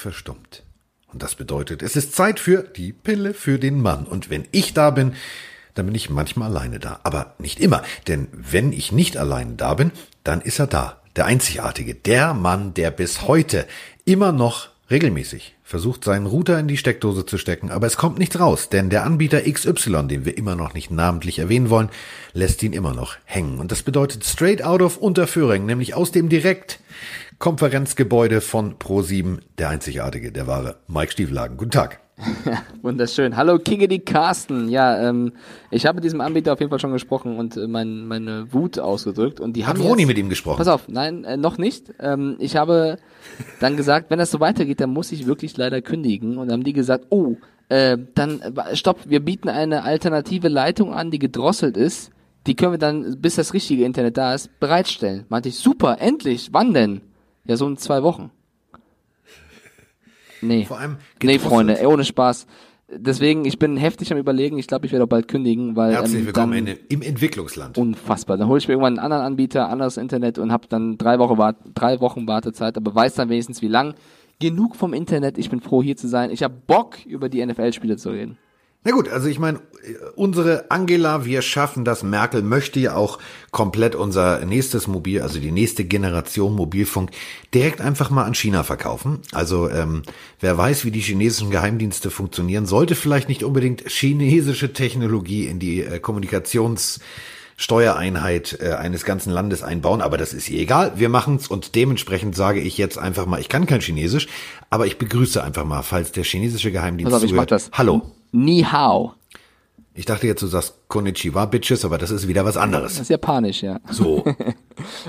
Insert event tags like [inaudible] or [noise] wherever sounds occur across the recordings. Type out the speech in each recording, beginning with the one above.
verstummt. Und das bedeutet, es ist Zeit für die Pille für den Mann. Und wenn ich da bin, dann bin ich manchmal alleine da. Aber nicht immer. Denn wenn ich nicht alleine da bin, dann ist er da. Der Einzigartige. Der Mann, der bis heute immer noch regelmäßig versucht, seinen Router in die Steckdose zu stecken, aber es kommt nichts raus, denn der Anbieter XY, den wir immer noch nicht namentlich erwähnen wollen, lässt ihn immer noch hängen. Und das bedeutet straight out of Unterföhring, nämlich aus dem Direktkonferenzgebäude von Pro7, der Einzigartige, der wahre Mike Stieflagen. Guten Tag. Wunderschön. Hallo Kingedy Carsten. Ja, ähm, ich habe mit diesem Anbieter auf jeden Fall schon gesprochen und äh, mein, meine Wut ausgedrückt. Und die Hat haben Roni jetzt, mit ihm gesprochen? Pass auf, nein, äh, noch nicht. Ähm, ich habe dann gesagt, wenn das so weitergeht, dann muss ich wirklich leider kündigen. Und dann haben die gesagt, oh, äh, dann äh, stopp, wir bieten eine alternative Leitung an, die gedrosselt ist. Die können wir dann, bis das richtige Internet da ist, bereitstellen. Meinte ich, super, endlich. Wann denn? Ja, so in zwei Wochen. Nee. Vor allem nee. Freunde, ey, ohne Spaß. Deswegen, ich bin heftig am überlegen. Ich glaube, ich werde auch bald kündigen, weil Herzlich ähm, willkommen in, im Entwicklungsland. unfassbar. Dann hole ich mir irgendwann einen anderen Anbieter, anderes Internet und habe dann drei Wochen, Wart drei Wochen Wartezeit, aber weiß dann wenigstens wie lang. Genug vom Internet. Ich bin froh, hier zu sein. Ich habe Bock, über die NFL-Spiele zu reden. Na gut, also ich meine, unsere Angela, wir schaffen das. Merkel möchte ja auch komplett unser nächstes Mobil, also die nächste Generation Mobilfunk, direkt einfach mal an China verkaufen. Also ähm, wer weiß, wie die chinesischen Geheimdienste funktionieren, sollte vielleicht nicht unbedingt chinesische Technologie in die äh, Kommunikations Steuereinheit äh, eines ganzen Landes einbauen, aber das ist ihr egal. Wir machen's und dementsprechend sage ich jetzt einfach mal, ich kann kein Chinesisch, aber ich begrüße einfach mal, falls der chinesische Geheimdienst zuhört. das. Hallo. Ni hao. Ich dachte jetzt, du sagst Konnichiwa, Bitches, aber das ist wieder was Das anderes. ist japanisch, ja. So. [laughs]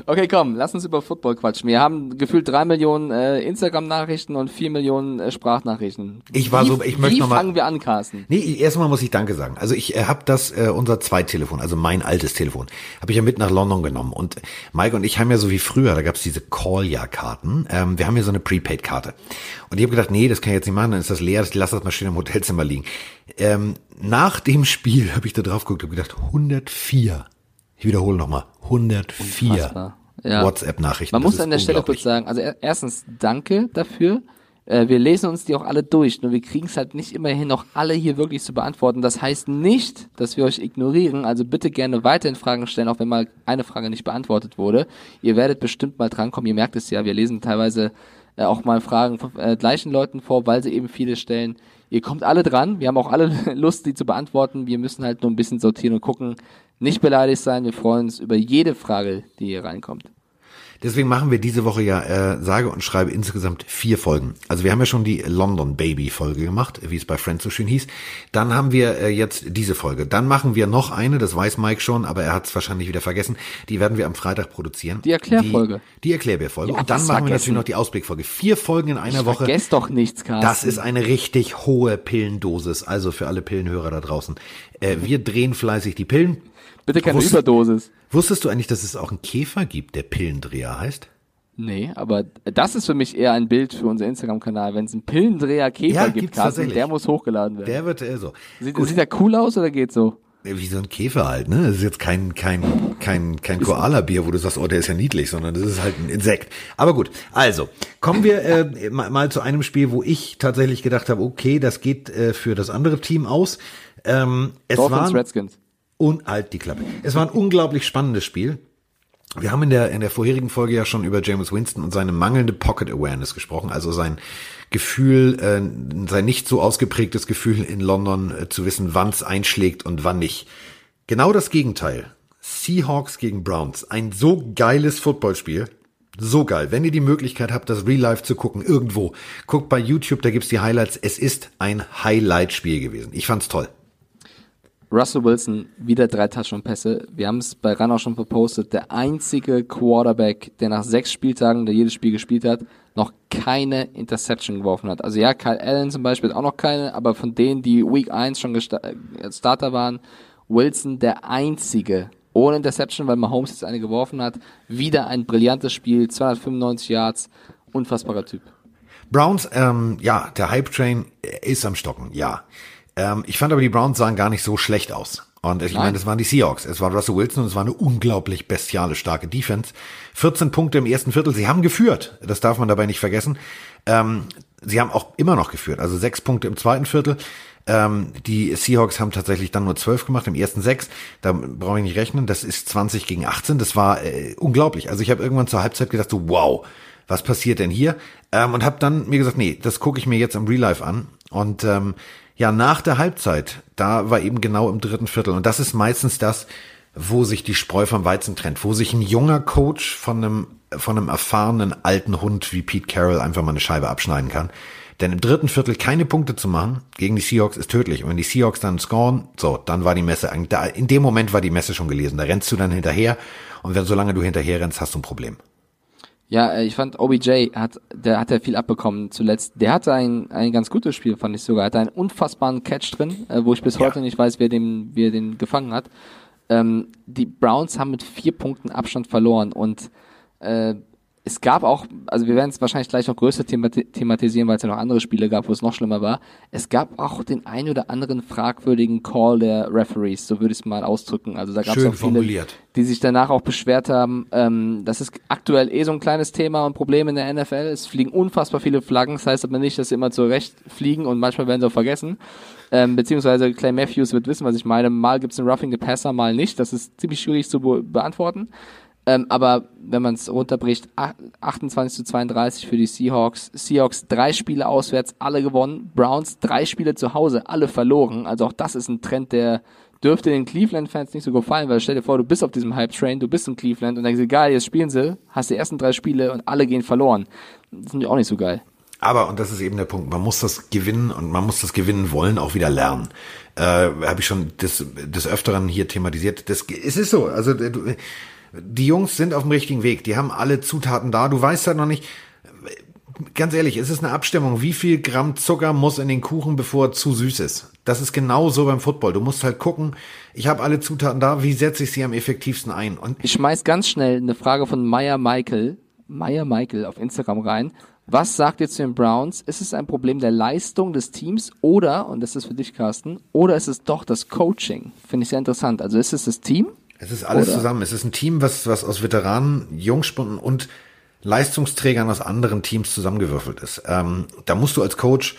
Okay, komm, lass uns über Football quatschen. Wir haben gefühlt drei Millionen äh, Instagram-Nachrichten und vier Millionen äh, Sprachnachrichten. Ich war wie, so- ich möchte Wie noch mal- fangen wir an, Carsten? Nee, erstmal muss ich Danke sagen. Also ich äh, habe das, äh, unser Zweittelefon, also mein altes Telefon, habe ich ja mit nach London genommen. Und Mike und ich haben ja so wie früher, da gab's diese Call-Ja-Karten. Ähm, wir haben ja so eine Prepaid-Karte. Und ich habe gedacht, nee, das kann ich jetzt nicht machen, dann ist das leer, ich lass das mal schön im Hotelzimmer liegen. Ähm, nach dem Spiel habe ich da drauf geguckt und gedacht, 104. Ich wiederhole nochmal, 104 Unfassbar. Ja. WhatsApp-Nachrichten. Man Das muss an der Stelle kurz sagen, also er- erstens danke dafür. Äh, wir lesen uns die auch alle durch, nur wir kriegen es halt nicht immerhin noch alle hier wirklich zu beantworten. Das heißt nicht, dass wir euch ignorieren. Also bitte gerne weiterhin Fragen stellen, auch wenn mal eine Frage nicht beantwortet wurde. Ihr werdet bestimmt mal drankommen. Ihr merkt es ja, wir lesen teilweise äh, auch mal Fragen von äh, gleichen Leuten vor, weil sie eben viele stellen. Ihr kommt alle dran. Wir haben auch alle [laughs] Lust, die zu beantworten. Wir müssen halt nur ein bisschen sortieren und gucken. Nicht beleidigt sein. Wir freuen uns über jede Frage, die hier reinkommt. Deswegen machen wir diese Woche ja äh, sage und schreibe insgesamt vier Folgen. Also wir haben ja schon die London Baby Folge gemacht, wie es bei Friends so schön hieß. Dann haben wir äh, jetzt diese Folge. Dann machen wir noch eine, das weiß Mike schon, aber er hat es wahrscheinlich wieder vergessen. Die werden wir am Freitag produzieren. Die Erklärfolge. Die, die Erklärbärfolge. Ja, und dann machen wir vergessen? natürlich noch die Ausblickfolge. Vier Folgen in einer Woche. Vergesst doch nichts, Carsten. Das ist eine richtig hohe Pillendosis. Also für alle Pillenhörer da draußen. Äh, wir drehen fleißig die Pillen. Bitte keine Wusst- Überdosis. Wusstest du eigentlich, dass es auch einen Käfer gibt, der Pillendreher heißt? Nee, aber das ist für mich eher ein Bild für unser Instagram-Kanal. Wenn es einen Pillendreher Käfer Ja, gibt, Carsten, der muss hochgeladen werden. Der wird äh, so. sieht, sieht der cool aus oder geht so? Wie so ein Käfer halt, ne? Das ist jetzt kein, kein, kein, kein Koala-Bier, wo du sagst, oh, der ist ja niedlich, sondern das ist halt ein Insekt. Aber gut, also, kommen wir äh, mal, mal zu einem Spiel, wo ich tatsächlich gedacht habe, okay, das geht äh, für das andere Team aus. Ähm, es Dolphins, war Redskins. Und halt die Klappe. Es war ein unglaublich spannendes Spiel. Wir haben in der, in der vorherigen Folge ja schon über James Winston und seine mangelnde Pocket Awareness gesprochen, also sein Gefühl, äh, sein nicht so ausgeprägtes Gefühl in London äh, zu wissen, wann es einschlägt und wann nicht. Genau das Gegenteil. Seahawks gegen Browns. Ein so geiles Footballspiel. So geil. Wenn ihr die Möglichkeit habt, das Real Life zu gucken, irgendwo, guckt bei YouTube, da gibt's die Highlights. Es ist ein Highlight-Spiel gewesen. Ich fand's toll. Russell Wilson, wieder drei Touchdown-Pässe. Wir haben es bei Ran auch schon verpostet. Der einzige Quarterback, der nach sechs Spieltagen, der jedes Spiel gespielt hat, noch keine Interception geworfen hat. Also ja, Kyle Allen zum Beispiel hat auch noch keine, aber von denen, die Week 1 schon äh, Starter waren, Wilson der einzige ohne Interception, weil Mahomes jetzt eine geworfen hat. Wieder ein brillantes Spiel, 295 Yards, unfassbarer Typ. Browns, ähm, ja, der Hype-Train ist am Stocken, ja. Ähm, ich fand aber, die Browns sahen gar nicht so schlecht aus. Und ich Nein. meine, das waren die Seahawks. Es war Russell Wilson und es war eine unglaublich bestiale starke Defense. 14 Punkte im ersten Viertel. Sie haben geführt. Das darf man dabei nicht vergessen. Ähm, sie haben auch immer noch geführt. Also sechs Punkte im zweiten Viertel. Ähm, die Seahawks haben tatsächlich dann nur zwölf gemacht, im ersten sechs. Da brauche ich nicht rechnen. Das ist 20 gegen 18. Das war äh, unglaublich. Also ich habe irgendwann zur Halbzeit gedacht, so wow, was passiert denn hier? Ähm, und habe dann mir gesagt, nee, das gucke ich mir jetzt im Real Life an. Und ähm, ja, nach der Halbzeit, da war eben genau im dritten Viertel. Und das ist meistens das, wo sich die Spreu vom Weizen trennt, wo sich ein junger Coach von einem, von einem erfahrenen alten Hund wie Pete Carroll einfach mal eine Scheibe abschneiden kann. Denn im dritten Viertel keine Punkte zu machen gegen die Seahawks ist tödlich. Und wenn die Seahawks dann scoren, so, dann war die Messe, da, in dem Moment war die Messe schon gelesen. Da rennst du dann hinterher. Und wenn solange du hinterher rennst, hast du ein Problem. Ja, äh, ich fand OBJ hat, der hat ja viel abbekommen zuletzt. Der hatte ein, ein ganz gutes Spiel, fand ich sogar. Er hatte einen unfassbaren Catch drin, äh, wo ich bis ja. heute nicht weiß, wer den, wer den gefangen hat. Ähm, die Browns haben mit vier Punkten Abstand verloren und äh, es gab auch, also wir werden es wahrscheinlich gleich noch größer thematisieren, weil es ja noch andere Spiele gab, wo es noch schlimmer war. Es gab auch den ein oder anderen fragwürdigen Call der Referees, so würde ich es mal ausdrücken. Also da gab es auch viele, formuliert. die sich danach auch beschwert haben. Ähm, das ist aktuell eh so ein kleines Thema und Problem in der NFL. Es fliegen unfassbar viele Flaggen, das heißt aber nicht, dass sie immer zurecht fliegen und manchmal werden sie auch vergessen. Ähm, beziehungsweise Clay Matthews wird wissen, was ich meine. Mal gibt es einen Roughing the Passer, mal nicht. Das ist ziemlich schwierig zu be beantworten. Ähm, aber wenn man es runterbricht, 28 zu 32 für die Seahawks. Seahawks drei Spiele auswärts, alle gewonnen. Browns drei Spiele zu Hause, alle verloren. Also auch das ist ein Trend, der dürfte den Cleveland-Fans nicht so gefallen, weil stell dir vor, du bist auf diesem Hype-Train, du bist in Cleveland und denkst, egal, jetzt spielen sie, hast die ersten drei Spiele und alle gehen verloren. Das ist auch nicht so geil. Aber, und das ist eben der Punkt, man muss das gewinnen und man muss das gewinnen wollen auch wieder lernen. Äh, Habe ich schon des, des Öfteren hier thematisiert. Das, es ist so, also du, die Jungs sind auf dem richtigen Weg. Die haben alle Zutaten da. Du weißt halt noch nicht, ganz ehrlich, es ist eine Abstimmung. Wie viel Gramm Zucker muss in den Kuchen, bevor er zu süß ist? Das ist genau so beim Football. Du musst halt gucken, ich habe alle Zutaten da, wie setze ich sie am effektivsten ein? Und ich schmeiß ganz schnell eine Frage von Maya Michael, Maya Michael auf Instagram rein. Was sagt ihr zu den Browns? Ist es ein Problem der Leistung des Teams oder, und das ist für dich, Carsten, oder ist es doch das Coaching? Finde ich sehr interessant. Also ist es das Team es ist alles Oder? zusammen. Es ist ein Team, was, was aus Veteranen, Jungspunden und Leistungsträgern aus anderen Teams zusammengewürfelt ist. Ähm, da musst du als Coach,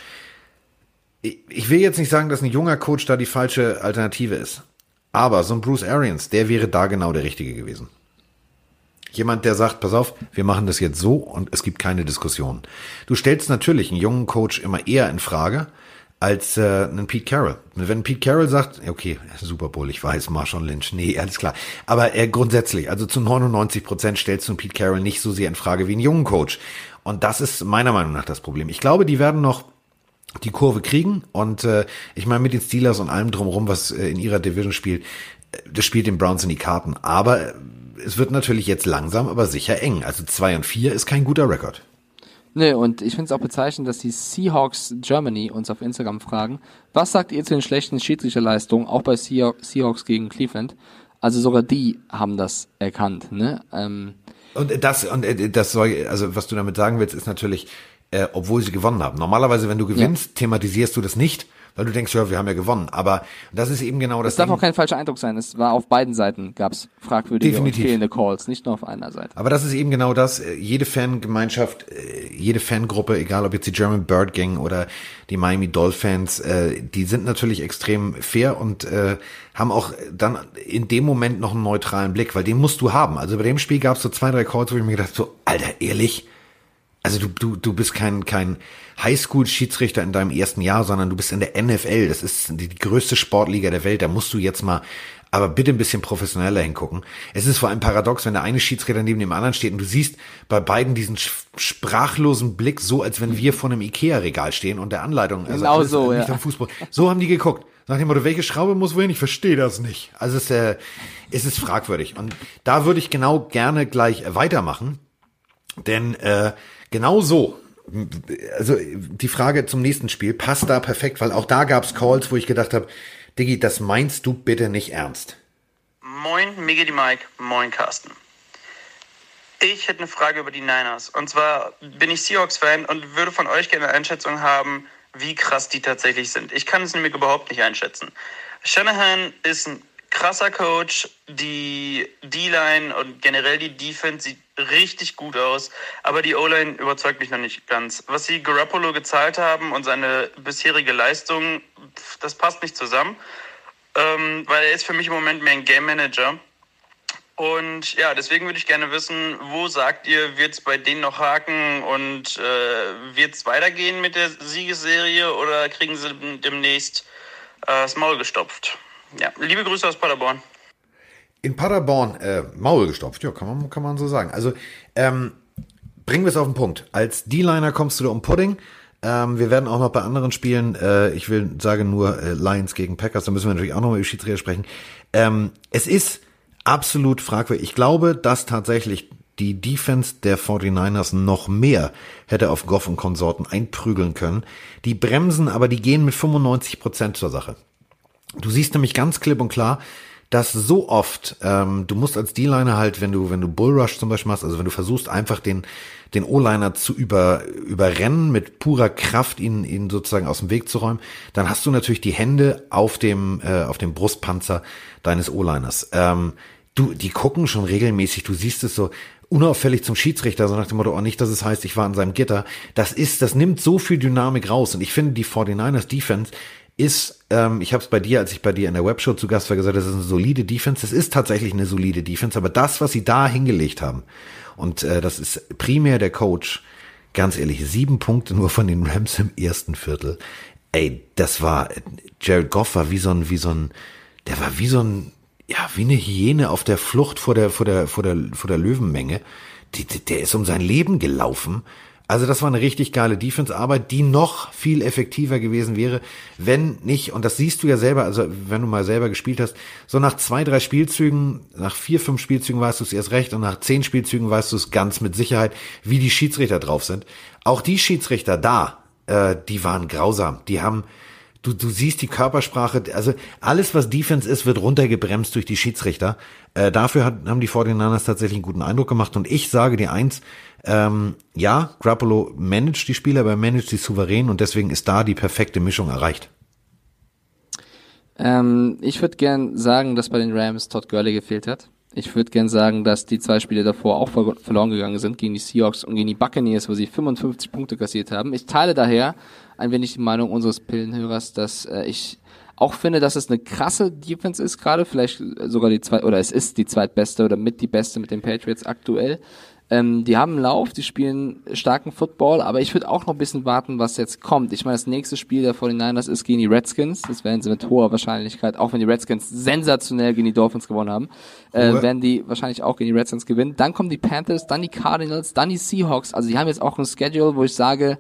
ich will jetzt nicht sagen, dass ein junger Coach da die falsche Alternative ist. Aber so ein Bruce Arians, der wäre da genau der Richtige gewesen. Jemand, der sagt, pass auf, wir machen das jetzt so und es gibt keine Diskussion. Du stellst natürlich einen jungen Coach immer eher in Frage, als äh, ein Pete Carroll. Wenn Pete Carroll sagt, okay, Super Bowl, ich weiß, Marshall Lynch, nee, alles klar. Aber er grundsätzlich, also zu 99 Prozent stellst du einen Pete Carroll nicht so sehr in Frage wie einen jungen Coach. Und das ist meiner Meinung nach das Problem. Ich glaube, die werden noch die Kurve kriegen und äh, ich meine mit den Steelers und allem drumherum, was äh, in ihrer Division spielt, äh, das spielt den Browns in die Karten. Aber äh, es wird natürlich jetzt langsam, aber sicher eng. Also zwei und vier ist kein guter Rekord. Nee, und ich finde es auch bezeichnend, dass die Seahawks Germany uns auf Instagram fragen, was sagt ihr zu den schlechten Schiedsrichterleistungen, auch bei Seahawks gegen Cleveland? Also sogar die haben das erkannt, ne? Ähm, und das, und äh, das soll, also was du damit sagen willst, ist natürlich, äh, obwohl sie gewonnen haben. Normalerweise, wenn du gewinnst, ja. thematisierst du das nicht weil du denkst, ja, wir haben ja gewonnen. Aber das ist eben genau das. Es darf auch kein falscher Eindruck sein. Es war auf beiden Seiten gab es fragwürdige Definitiv. und fehlende Calls, nicht nur auf einer Seite. Aber das ist eben genau das. Äh, jede Fangemeinschaft, äh, jede Fangruppe, egal ob jetzt die German Bird Gang oder die Miami Dolphins, äh, die sind natürlich extrem fair und haben auch dann in dem Moment noch einen neutralen Blick, weil den musst du haben. Also bei dem Spiel gab es so zwei, drei Calls, wo ich mir gedacht so, Alter, ehrlich? Also du, du, du bist kein, kein Highschool-Schiedsrichter in deinem ersten Jahr, sondern du bist in der NFL. Das ist die, die größte Sportliga der Welt. Da musst du jetzt mal aber bitte ein bisschen professioneller hingucken. Es ist vor allem paradox, wenn der eine Schiedsrichter neben dem anderen steht und du siehst bei beiden diesen sprachlosen Blick, so als wenn wir vor einem Ikea-Regal stehen und der Anleitung, also genau so, nicht ja. am Fußball. So haben die geguckt. Nach dem Motto, welche Schraube muss wohin? Ich verstehe das nicht. Also es, äh, es ist fragwürdig. Und da würde ich genau gerne gleich weitermachen. Denn äh, genau so also die Frage zum nächsten Spiel passt da perfekt, weil auch da gab's Calls, wo ich gedacht habe, Diggi, das meinst du bitte nicht ernst. Moin, Migi die Mike, moin Carsten. Ich hätte eine Frage über die Niners. Und zwar bin ich Seahawks-Fan und würde von euch gerne eine Einschätzung haben, wie krass die tatsächlich sind. Ich kann es nämlich überhaupt nicht einschätzen. Shanahan ist ein krasser Coach. Die D-Line und generell die Defense sieht richtig gut aus. Aber die O-Line überzeugt mich noch nicht ganz. Was sie Garoppolo gezahlt haben und seine bisherige Leistung, das passt nicht zusammen. Ähm, weil er ist für mich im Moment mehr ein Game Manager. Und ja, deswegen würde ich gerne wissen, wo sagt ihr, wird es bei denen noch haken und äh, wird es weitergehen mit der Siegesserie oder kriegen sie demnächst äh, das Maul gestopft? Ja, liebe Grüße aus Paderborn. In Paderborn, äh, Maul gestopft, ja, kann man, kann man so sagen. Also, ähm, bringen wir es auf den Punkt. Als D-Liner kommst du da um Pudding. Ähm, wir werden auch noch bei anderen Spielen, äh, ich will sagen nur äh, Lions gegen Packers, da müssen wir natürlich auch noch mal über Schiedsrichter sprechen. Ähm, es ist absolut fragwürdig. Ich glaube, dass tatsächlich die Defense der 49ers noch mehr hätte auf Goff und Konsorten einprügeln können. Die bremsen, aber die gehen mit 95 Prozent zur Sache. Du siehst nämlich ganz klipp und klar, dass so oft, ähm, du musst als D-Liner halt, wenn du, wenn du Bullrush zum Beispiel machst, also wenn du versuchst einfach den, den O-Liner zu über, überrennen, mit purer Kraft ihn, ihn sozusagen aus dem Weg zu räumen, dann hast du natürlich die Hände auf dem, äh, auf dem Brustpanzer deines O-Liners. Ähm, du, die gucken schon regelmäßig, du siehst es so, unauffällig zum Schiedsrichter, so nach dem Motto, oh nicht, dass es heißt, ich war an seinem Gitter. Das ist, das nimmt so viel Dynamik raus. Und ich finde, die 49ers Defense ist, ähm, ich habe es bei dir, als ich bei dir in der Webshow zu Gast war, gesagt, das ist eine solide Defense. Es ist tatsächlich eine solide Defense, aber das, was sie da hingelegt haben, und äh, das ist primär der Coach, ganz ehrlich, sieben Punkte nur von den Rams im ersten Viertel. Ey, das war, Jared Goff war wie so ein, wie so ein, der war wie so ein, ja, wie eine Hyäne auf der Flucht vor der, vor der, vor der, vor der Löwenmenge. Die, die, der ist um sein Leben gelaufen. Also das war eine richtig geile Defense-Arbeit, die noch viel effektiver gewesen wäre, wenn nicht, und das siehst du ja selber, also wenn du mal selber gespielt hast, so nach zwei, drei Spielzügen, nach vier, fünf Spielzügen weißt du es erst recht und nach zehn Spielzügen weißt du es ganz mit Sicherheit, wie die Schiedsrichter drauf sind. Auch die Schiedsrichter da, äh, die waren grausam. Die haben, du, du siehst die Körpersprache, also alles, was Defense ist, wird runtergebremst durch die Schiedsrichter. Äh, dafür hat, haben die 49ers tatsächlich einen guten Eindruck gemacht und ich sage dir eins, ähm, ja, Grappolo managt die Spieler, aber er managt sie souverän und deswegen ist da die perfekte Mischung erreicht. Ähm, ich würde gern sagen, dass bei den Rams Todd Gurley gefehlt hat. Ich würde gern sagen, dass die zwei Spiele davor auch verloren gegangen sind gegen die Seahawks und gegen die Buccaneers, wo sie 55 Punkte kassiert haben. Ich teile daher ein wenig die Meinung unseres Pillenhörers, dass äh, ich auch finde, dass es eine krasse Defense ist gerade, vielleicht sogar die zwei oder es ist die zweitbeste oder mit die beste mit den Patriots aktuell. Ähm, die haben einen Lauf, die spielen starken Football, aber ich würde auch noch ein bisschen warten, was jetzt kommt. Ich meine, das nächste Spiel der 49ers ist gegen die Redskins. Das werden sie mit hoher Wahrscheinlichkeit, auch wenn die Redskins sensationell gegen die Dolphins gewonnen haben, äh, werden die wahrscheinlich auch gegen die Redskins gewinnen. Dann kommen die Panthers, dann die Cardinals, dann die Seahawks. Also die haben jetzt auch ein Schedule, wo ich sage,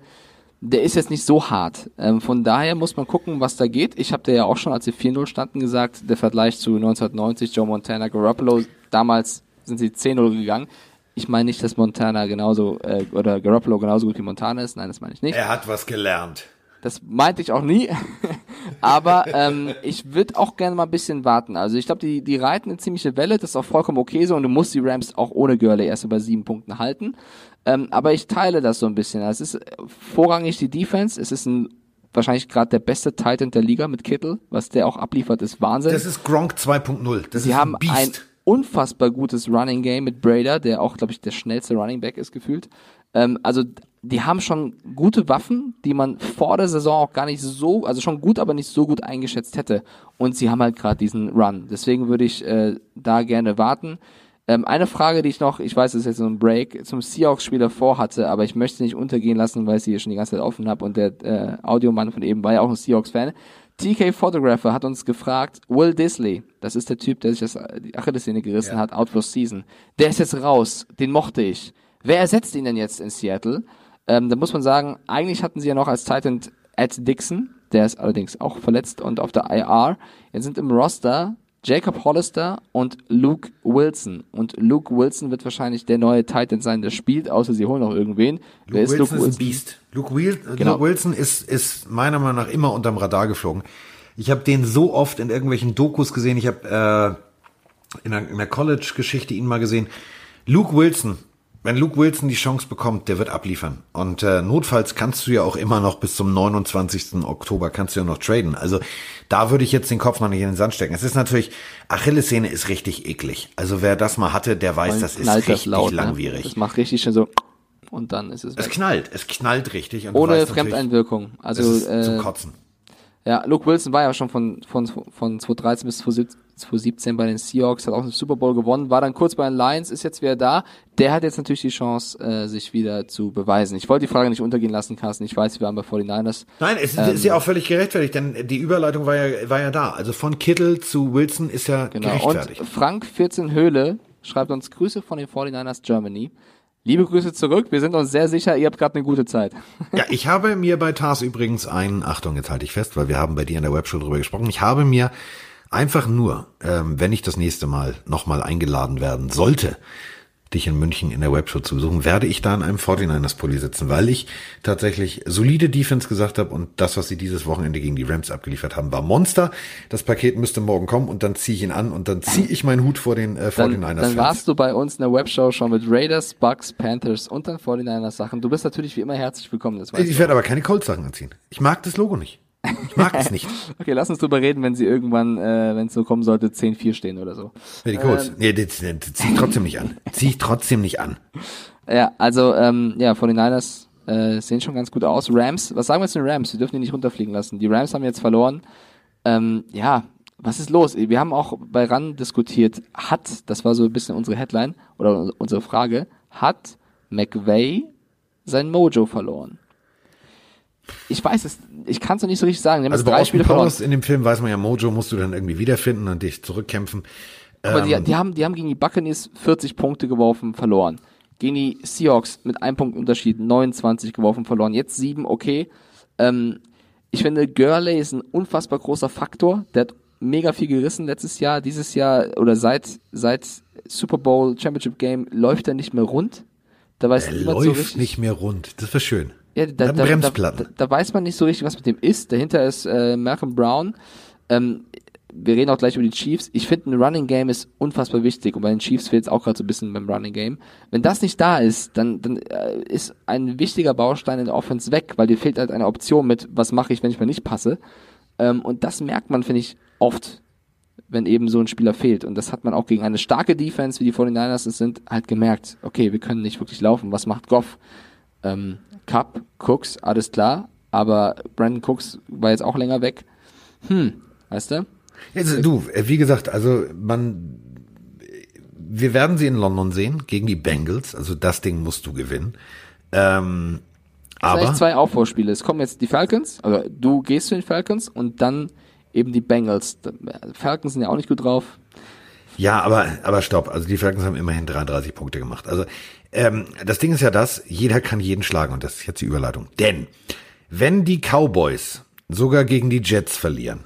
der ist jetzt nicht so hart. Ähm, von daher muss man gucken, was da geht. Ich habe dir ja auch schon, als sie 4-0 standen, gesagt, der Vergleich zu 1990, Joe Montana, Garoppolo, damals sind sie 10-0 gegangen. Ich meine nicht, dass Montana genauso äh, oder Garoppolo genauso gut wie Montana ist. Nein, das meine ich nicht. Er hat was gelernt. Das meinte ich auch nie. [laughs] Aber ähm, ich würde auch gerne mal ein bisschen warten. Also ich glaube, die, die reiten eine ziemliche Welle, das ist auch vollkommen okay so und du musst die Rams auch ohne Gurley erst über sieben Punkten halten. Ähm, aber ich teile das so ein bisschen. Es ist vorrangig die Defense, es ist ein wahrscheinlich gerade der beste Titan der Liga mit Kittel, was der auch abliefert, ist Wahnsinn. Das ist Gronk 2.0. Das Sie ist haben ein Beast. ein unfassbar gutes Running Game mit Brader, der auch, glaube ich, der schnellste Running Back ist gefühlt. Ähm, also die haben schon gute Waffen, die man vor der Saison auch gar nicht so, also schon gut, aber nicht so gut eingeschätzt hätte. Und sie haben halt gerade diesen Run. Deswegen würde ich äh, da gerne warten. Ähm, eine Frage, die ich noch, ich weiß, es ist jetzt so ein Break, zum Seahawks-Spieler vorhatte, aber ich möchte nicht untergehen lassen, weil ich sie hier schon die ganze Zeit offen habe und der äh, Audiomann von eben war ja auch ein Seahawks-Fan. TK Photographer hat uns gefragt, Will Disley, das ist der Typ, der sich das, die Achillessehne gerissen Ja. hat, out for season, der ist jetzt raus, den mochte ich. Wer ersetzt ihn denn jetzt in Seattle? Ähm, da muss man sagen, eigentlich hatten sie ja noch als Titan Ed Dixon, der ist allerdings auch verletzt und auf der IR. Jetzt sind im Roster Jacob Hollister und Luke Wilson. Und Luke Wilson wird wahrscheinlich der neue Titan sein, der spielt, außer sie holen noch irgendwen. Wer Luke Wilson ist ein Beast. Luke, Wil Genau. Luke Wilson ist, ist meiner Meinung nach immer unterm Radar geflogen. Ich habe den so oft in irgendwelchen Dokus gesehen. Ich habe äh, in der, in der College-Geschichte ihn mal gesehen. Luke Wilson wenn Luke Wilson die Chance bekommt, der wird abliefern. Und äh, notfalls kannst du ja auch immer noch bis zum 29. Oktober kannst du ja noch traden. Also da würde ich jetzt den Kopf noch nicht in den Sand stecken. Es ist natürlich, Achillessehne ist richtig eklig. Also wer das mal hatte, der weiß, das ist richtig laut, ne? langwierig. Das macht richtig schön so und dann ist es Es weg. knallt, es knallt richtig. Ohne Fremdeinwirkung. Also Es ist äh, zum Kotzen. Ja, Luke Wilson war ja schon von, von, von 2013 bis 2017 bei den Seahawks, hat auch den Super Bowl gewonnen, war dann kurz bei den Lions, ist jetzt wieder da. Der hat jetzt natürlich die Chance, äh, sich wieder zu beweisen. Ich wollte die Frage nicht untergehen lassen, Carsten. Ich weiß, wir waren bei 49ers. Nein, es ist, ist ja auch völlig gerechtfertigt, denn die Überleitung war ja, war ja da. Also von Kittel zu Wilson ist ja Genau. gerechtfertigt. Und Frank 14 Höhle schreibt uns Grüße von den 49ers Germany. Liebe Grüße zurück. Wir sind uns sehr sicher, ihr habt gerade eine gute Zeit. [laughs] Ja, ich habe mir bei Tars übrigens ein, Achtung, jetzt halte ich fest, weil wir haben bei dir in der Webshow drüber gesprochen. Ich habe mir einfach nur, ähm, wenn ich das nächste Mal nochmal eingeladen werden sollte, dich in München in der Webshow zu besuchen, werde ich da in einem 49ers Pulli sitzen, weil ich tatsächlich solide Defense gesagt habe und das, was sie dieses Wochenende gegen die Rams abgeliefert haben, war Monster. Das Paket müsste morgen kommen und dann ziehe ich ihn an und dann ziehe ich meinen Hut vor den äh, 49ers. Dann, dann warst du bei uns in der Webshow schon mit Raiders, Bucks, Panthers und dann 49ers Sachen. Du bist natürlich wie immer herzlich willkommen. Ich werde aber keine Colts-Sachen anziehen. Ich mag das Logo nicht. Ich mag es nicht. [laughs] Okay, lass uns drüber reden, wenn sie irgendwann, äh, wenn es so kommen sollte, 10-4 stehen oder so. Ja, die Colts. nee, das, das zieh ich trotzdem nicht an. Zieh ich trotzdem nicht an. Ja, also, ähm, ja, 49ers äh, sehen schon ganz gut aus. Rams, was sagen wir zu den Rams? Wir dürfen die nicht runterfliegen lassen. Die Rams haben jetzt verloren. Ähm, ja, was ist los? Wir haben auch bei RAN diskutiert, hat, das war so ein bisschen unsere Headline oder unsere Frage, hat McVay sein Mojo verloren? Ich weiß es, ich kann es noch nicht so richtig sagen. Die Also drei Spiele verloren. In dem Film weiß man ja, Mojo musst du dann irgendwie wiederfinden und dich zurückkämpfen. Aber die, Ähm, die, haben, die haben gegen die Buccaneers 40 Punkte geworfen, verloren. Gegen die Seahawks mit einem Punkt Unterschied 29 geworfen, verloren. Jetzt sieben, okay. Ähm, ich finde, Gurley ist ein unfassbar großer Faktor. Der hat mega viel gerissen letztes Jahr. Dieses Jahr oder seit, seit Super Bowl Championship Game läuft er nicht mehr rund. Da weiß er so läuft richtig. nicht mehr rund. Das war schön. Ja, da, da, Bremsplatten. da, da weiß man nicht so richtig, was mit dem ist. Dahinter ist äh, Malcolm Brown. Ähm, wir reden auch gleich über die Chiefs. Ich finde, ein Running Game ist unfassbar wichtig und bei den Chiefs fehlt es auch gerade so ein bisschen beim Running Game. Wenn das nicht da ist, dann, dann äh, ist ein wichtiger Baustein in der Offense weg, weil dir fehlt halt eine Option mit, was mache ich, wenn ich mir nicht passe. Ähm, und das merkt man, finde ich, oft, wenn eben so ein Spieler fehlt. Und das hat man auch gegen eine starke Defense, wie die 49ers es sind, halt gemerkt. Okay, wir können nicht wirklich laufen. Was macht Goff? Ähm, Cup, Cooks, alles klar. Aber Brandon Cooks war jetzt auch länger weg. Hm, weißt du? Jetzt, du, äh, wie gesagt, also man, wir werden sie in London sehen gegen die Bengals. Also das Ding musst du gewinnen. Ähm, aber eigentlich zwei Aufbauspiele. Es kommen jetzt die Falcons, also du gehst zu den Falcons und dann eben die Bengals. Falcons sind ja auch nicht gut drauf. Ja, aber, aber stopp. Also die Falcons haben immerhin 33 Punkte gemacht. Also ähm, das Ding ist ja das, jeder kann jeden schlagen und das ist jetzt die Überleitung. Denn wenn die Cowboys sogar gegen die Jets verlieren,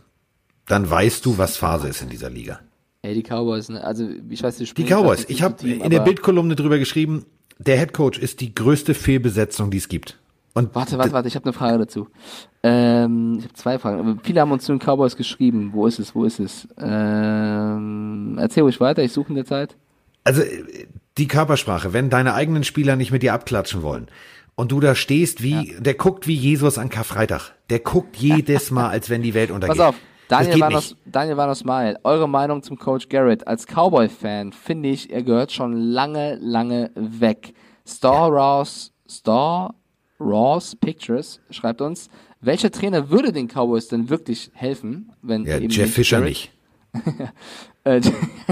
dann weißt du, was Phase ist in dieser Liga. Ey, die Cowboys, ne? Also ich weiß, die Die Cowboys. Ich nicht habe in der Bildkolumne drüber geschrieben, der Head Coach ist die größte Fehlbesetzung, die es gibt. Und Warte, warte, warte, ich habe eine Frage dazu. Ähm, ich habe zwei Fragen. Aber Viele haben uns zu den Cowboys geschrieben. Wo ist es? Wo ist es? Ähm, erzähl ruhig weiter, ich suche in der Zeit. Also die Körpersprache, wenn deine eigenen Spieler nicht mit dir abklatschen wollen und du da stehst wie, der guckt wie Jesus an Karfreitag. Der guckt jedes [laughs] Mal, als wenn die Welt untergeht. Pass auf, Daniel Vanos. Daniel Vanos Mail, eure Meinung zum Coach Garrett. Als Cowboy-Fan finde ich, er gehört schon lange, lange weg. Star Ross, Star Ross Pictures schreibt uns, welcher Trainer würde den Cowboys denn wirklich helfen, wenn Ja, Jeff Fischer Garrett- nicht. Äh,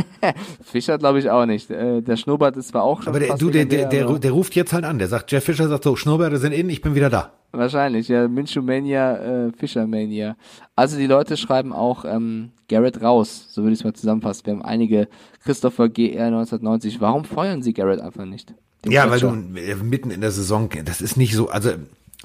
[laughs] Fischer glaube ich auch nicht. Äh, der Schnurrbart ist zwar auch schon Aber der, du, der, der, der, der ruft jetzt halt an. Der sagt, Jeff Fischer sagt so, Schnurrbärte sind in, ich bin wieder da. Wahrscheinlich, ja. Minshew Mania, äh, Fischer Mania. Also die Leute schreiben auch ähm, Garrett raus, so würde ich es mal zusammenfassen. Wir haben einige Christopher GR 1990. Warum feuern sie Garrett einfach nicht? Den Ja, weil du äh, mitten in der Saison, das ist nicht so, also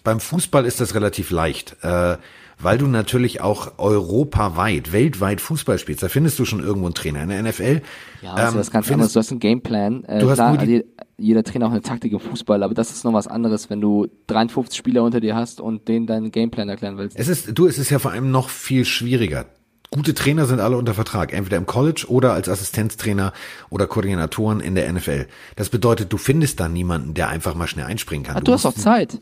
beim Fußball ist das relativ leicht, äh, weil du natürlich auch europaweit, weltweit Fußball spielst. Da findest du schon irgendwo einen Trainer. In der NFL. Ja, das ist ähm, was ganz findest- anderes. Du hast einen Gameplan. Äh, Du hast klar, die- jeder, Trainer auch eine Taktik im Fußball, aber das ist noch was anderes, wenn du 53 Spieler unter dir hast und denen deinen Gameplan erklären willst. Es ist, du, es ist ja vor allem noch viel schwieriger. Gute Trainer sind alle unter Vertrag, entweder im College oder als Assistenztrainer oder Koordinatoren in der NFL. Das bedeutet, du findest da niemanden, der einfach mal schnell einspringen kann. Ah, du hast doch Zeit.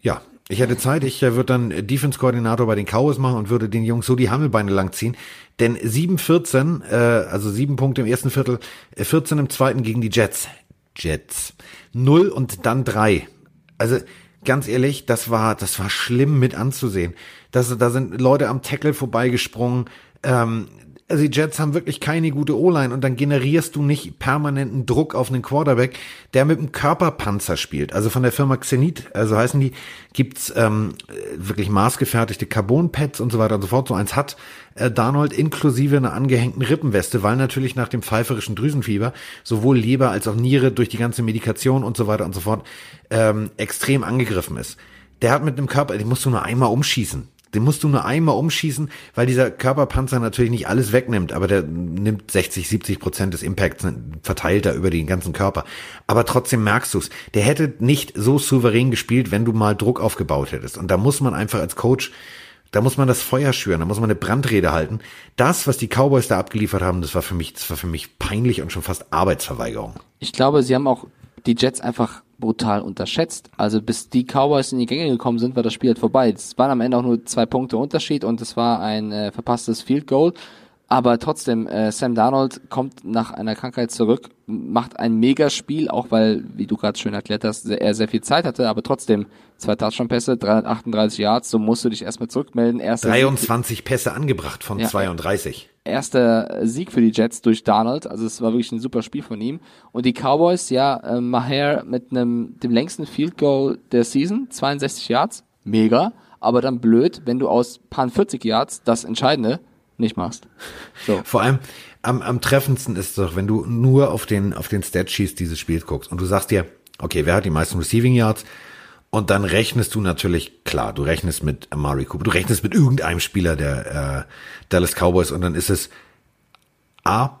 Ja, ich hätte Zeit, ich äh, würde dann Defense-Koordinator bei den Cowboys machen und würde den Jungs so die Hammelbeine langziehen. Denn 7-14, äh, also sieben Punkte im ersten Viertel, äh, 14 im zweiten gegen die Jets. Jets. Null und dann drei. Also ganz ehrlich, das war, das war schlimm mit anzusehen. Das, da sind Leute am Tackle vorbeigesprungen. Ähm, also die Jets haben wirklich keine gute O-Line und dann generierst du nicht permanenten Druck auf einen Quarterback, der mit einem Körperpanzer spielt. Also von der Firma Xenit, also heißen die, gibt's ähm, wirklich maßgefertigte Carbon-Pads und so weiter und so fort. So eins hat äh, Darnold inklusive einer angehängten Rippenweste, weil natürlich nach dem pfeiferischen Drüsenfieber sowohl Leber als auch Niere durch die ganze Medikation und so weiter und so fort ähm, extrem angegriffen ist. Der hat mit einem Körper, den musst du nur einmal umschießen. Den musst du nur einmal umschießen, weil dieser Körperpanzer natürlich nicht alles wegnimmt, aber der nimmt 60, 70 Prozent des Impacts, verteilt er über den ganzen Körper. Aber trotzdem merkst du's. Der hätte nicht so souverän gespielt, wenn du mal Druck aufgebaut hättest. Und da muss man einfach als Coach, da muss man das Feuer schüren, da muss man eine Brandrede halten. Das, was die Cowboys da abgeliefert haben, das war für mich, das war für mich peinlich und schon fast Arbeitsverweigerung. Ich glaube, sie haben auch die Jets einfach brutal unterschätzt. Also bis die Cowboys in die Gänge gekommen sind, war das Spiel halt vorbei. Es waren am Ende auch nur zwei Punkte Unterschied und es war ein äh, verpasstes Field Goal. Aber trotzdem, äh, Sam Darnold kommt nach einer Krankheit zurück, macht ein Megaspiel, auch weil, wie du gerade schön erklärt hast, er sehr viel Zeit hatte, aber trotzdem zwei Touchdown-Pässe, 338 Yards, so musst du dich erstmal zurückmelden. Erster 23 Sieg, Pässe angebracht von ja, 32. Erster Sieg für die Jets durch Darnold, also es war wirklich ein super Spiel von ihm. Und die Cowboys, ja, äh, Maher mit einem dem längsten Field Goal der Season, 62 Yards, mega, aber dann blöd, wenn du aus paar 40 Yards das Entscheidende nicht machst. So. [laughs] Vor allem am, am treffendsten ist es doch, wenn du nur auf den, auf den Statsheets dieses Spiels guckst und du sagst dir, okay, wer hat die meisten Receiving Yards? Und dann rechnest du natürlich, klar, du rechnest mit Amari Cooper, du rechnest mit irgendeinem Spieler der äh, Dallas Cowboys und dann ist es A.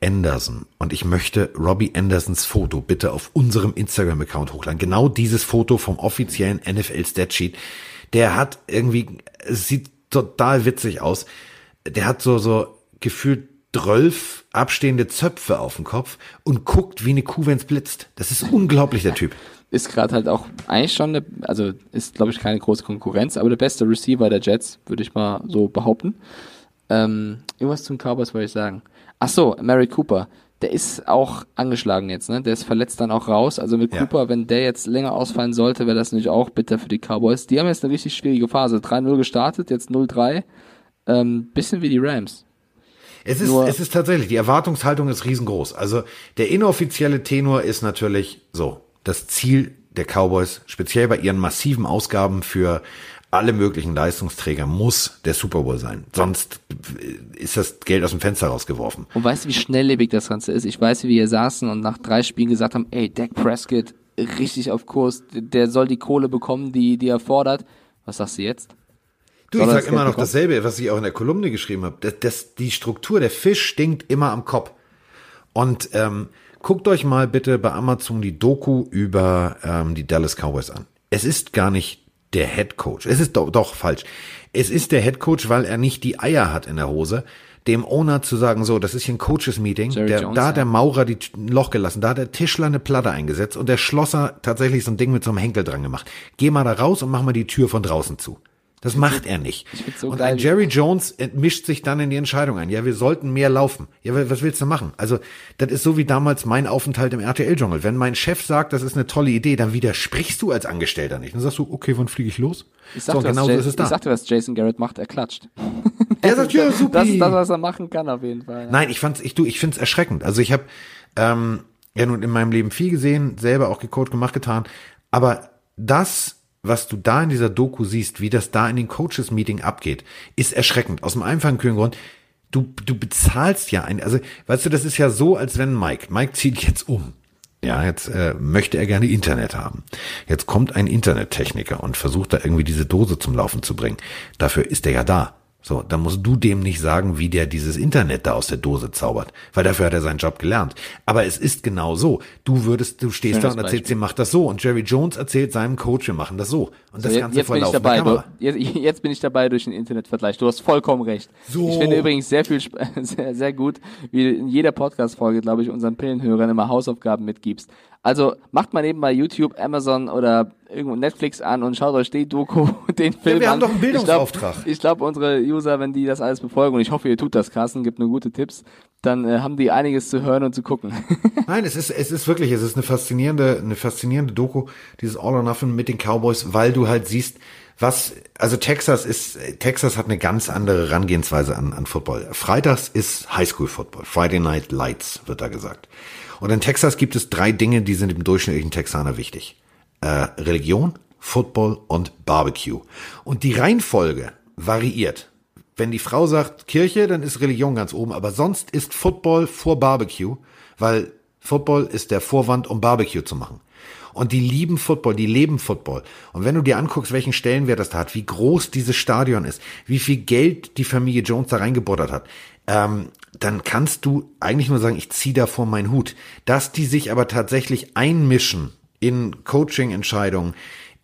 Anderson. Und ich möchte Robbie Andersons Foto bitte auf unserem Instagram-Account hochladen. Genau dieses Foto vom offiziellen NFL Statsheet. Der hat irgendwie, es sieht total witzig aus der hat so, so gefühlt drölf abstehende Zöpfe auf dem Kopf und guckt wie eine Kuh, wenn's blitzt. Das ist unglaublich, der Typ. Ist gerade halt auch eigentlich schon, eine, also ist glaube ich keine große Konkurrenz, aber der beste Receiver der Jets, würde ich mal so behaupten. Ähm, irgendwas zum Cowboys wollte ich sagen. Ach so, Mary Cooper. Der ist auch angeschlagen jetzt, ne? Der ist verletzt dann auch raus. Also mit ja. Cooper, wenn der jetzt länger ausfallen sollte, wäre das natürlich auch bitter für die Cowboys. Die haben jetzt eine richtig schwierige Phase. 3-0 gestartet, jetzt 0-3. Ähm, bisschen wie die Rams. Es ist, es ist tatsächlich, die Erwartungshaltung ist riesengroß. Also der inoffizielle Tenor ist natürlich so, das Ziel der Cowboys, speziell bei ihren massiven Ausgaben für alle möglichen Leistungsträger, muss der Super Bowl sein. Sonst ist das Geld aus dem Fenster rausgeworfen. Und weißt du, wie schnelllebig das Ganze ist? Ich weiß, wie wir saßen und nach drei Spielen gesagt haben, ey, Dak Prescott, richtig auf Kurs, der soll die Kohle bekommen, die, die er fordert. Was sagst du jetzt? Du, ich sag immer noch dasselbe, was ich auch in der Kolumne geschrieben habe. Das, das, die Struktur, der Fisch stinkt immer am Kopf. Und ähm, guckt euch mal bitte bei Amazon die Doku über ähm, die Dallas Cowboys an. Es ist gar nicht der Head Coach. Es ist doch, doch falsch. Es ist der Head Coach, weil er nicht die Eier hat in der Hose, dem Owner zu sagen, so, das ist hier ein Coaches-Meeting. Der, Jones, da hat der Maurer die ein Loch gelassen, da hat der Tischler eine Platte eingesetzt und der Schlosser tatsächlich so ein Ding mit so einem Henkel dran gemacht. Geh mal da raus und mach mal die Tür von draußen zu. Das macht er nicht. So und ein Jerry Jones mischt sich dann in die Entscheidung ein. Ja, wir sollten mehr laufen. Ja, was willst du machen? Also, das ist so wie damals mein Aufenthalt im RTL-Dschungel. Wenn mein Chef sagt, das ist eine tolle Idee, dann widersprichst du als Angestellter nicht. Dann sagst du, okay, wann fliege ich los? Ich sagte, so, genau so ist es da. Ich sagte, was Jason Garrett macht, er klatscht. [laughs] Er sagt, ja, super. Das ist das, was er machen kann, auf jeden Fall. Ja. Nein, ich fand's, ich, du, ich find's erschreckend. Also ich habe ähm, ja nun in meinem Leben viel gesehen, selber auch gecoacht, gemacht, getan. Aber das was du da in dieser Doku siehst, wie das da in den Coaches-Meeting abgeht, ist erschreckend. Aus dem einfachen Grund, du, du bezahlst ja ein, also, weißt du, das ist ja so, als wenn Mike, Mike zieht jetzt um. Ja, jetzt äh, möchte er gerne Internet haben. Jetzt kommt ein Internettechniker und versucht da irgendwie diese Dose zum Laufen zu bringen. Dafür ist er ja da. So, dann musst du dem nicht sagen, wie der dieses Internet da aus der Dose zaubert, weil dafür hat er seinen Job gelernt. Aber es ist genau so. Du würdest, du stehst Schönes da und erzählst Beispiel. ihm, mach das so. Und Jerry Jones erzählt seinem Coach, wir machen das so. Und das So, Ganze jetzt bin ich dabei. Du, jetzt, [laughs] jetzt bin ich dabei durch den Internetvergleich. Du hast vollkommen recht. So. Ich finde übrigens sehr viel, [laughs] sehr, sehr gut, wie du in jeder Podcast-Folge, glaube ich, unseren Pillenhörern immer Hausaufgaben mitgibst. Also macht mal eben bei YouTube, Amazon oder irgendwo Netflix an und schaut euch die Doku, [laughs] den Film wir an. haben doch einen Bildungsauftrag. Ich glaube, glaub, unsere User, wenn die das alles befolgen, und ich hoffe, ihr tut das, Carsten, gibt nur gute Tipps, dann äh, haben die einiges zu hören und zu gucken. [laughs] Nein, es ist, es ist wirklich, es ist eine faszinierende, eine faszinierende Doku, dieses All or Nothing mit den Cowboys, weil du halt siehst, was, also Texas ist, Texas hat eine ganz andere Herangehensweise an, an Football. Freitags ist Highschool Football. Friday Night Lights, wird da gesagt. Und in Texas gibt es drei Dinge, die sind dem durchschnittlichen Texaner wichtig. Äh, Religion, Football und Barbecue. Und die Reihenfolge variiert. Wenn die Frau sagt Kirche, dann ist Religion ganz oben, aber sonst ist Football vor Barbecue, weil Football ist der Vorwand, um Barbecue zu machen. Und die lieben Football, die leben Football. Und wenn du dir anguckst, welchen Stellenwert das da hat, wie groß dieses Stadion ist, wie viel Geld die Familie Jones da reingebuttert hat, ähm, dann kannst du eigentlich nur sagen, ich ziehe davor meinen Hut. Dass die sich aber tatsächlich einmischen in Coaching-Entscheidungen,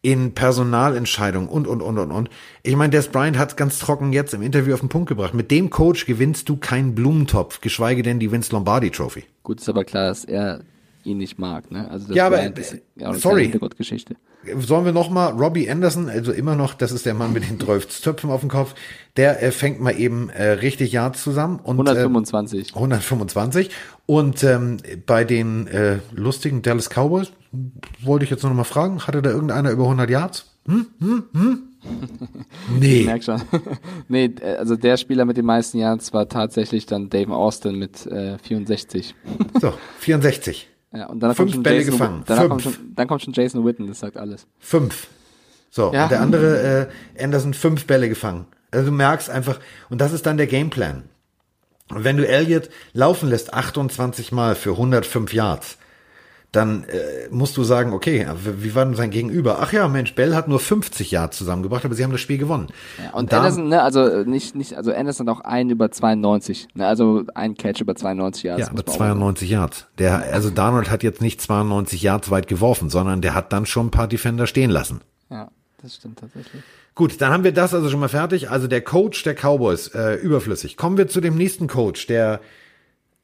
in Personalentscheidungen und, und, und, und, und. Ich meine, Des Bryant hat ganz trocken jetzt im Interview auf den Punkt gebracht. Mit dem Coach gewinnst du keinen Blumentopf, geschweige denn die Vince Lombardi Trophy. Gut, ist aber klar, dass er ihn nicht mag, ne? Also das Ja, aber, ist ja sorry. Hintergrundgeschichte. Sollen wir noch mal Robbie Anderson, also immer noch, das ist der Mann mit den [laughs] 12 Zöpfen auf dem Kopf, der äh, fängt mal eben äh, richtig Yards zusammen und 125. Äh, 125 und ähm, bei den äh, lustigen Dallas Cowboys wollte ich jetzt noch mal fragen, hatte da irgendeiner über 100 Yards? Hm? Hm? Hm? [laughs] Nee. Ich merk schon. [laughs] nee, äh, also der Spieler mit den meisten Jahren war tatsächlich dann Dave Austin mit äh, 64. So, 64. Ja, und dann Fünf kommt schon Bälle Jason, gefangen. Danach kommt schon, dann kommt schon Jason Witten, das sagt alles. Fünf. So, Ja. und der andere äh, Anderson fünf Bälle gefangen. Also du merkst einfach, und das ist dann der Gameplan. Und wenn du Elliott laufen lässt 28 Mal für 105 Yards, dann äh, musst du sagen, okay, wie war denn sein Gegenüber? Ach ja, Mensch, Bell hat nur 50 Yards zusammengebracht, aber sie haben das Spiel gewonnen. Ja, und Anderson, ne, also äh, nicht, nicht, also Anderson hat auch einen über 92, ne, also ein Catch über 92 Yards. Ja, aber man auch sagen. 92 Yards. Der, also Donald hat jetzt nicht 92 Yards weit geworfen, sondern der hat dann schon ein paar Defender stehen lassen. Ja, das stimmt tatsächlich. Gut, dann haben wir das also schon mal fertig. Also der Coach der Cowboys, äh, überflüssig. Kommen wir zu dem nächsten Coach, der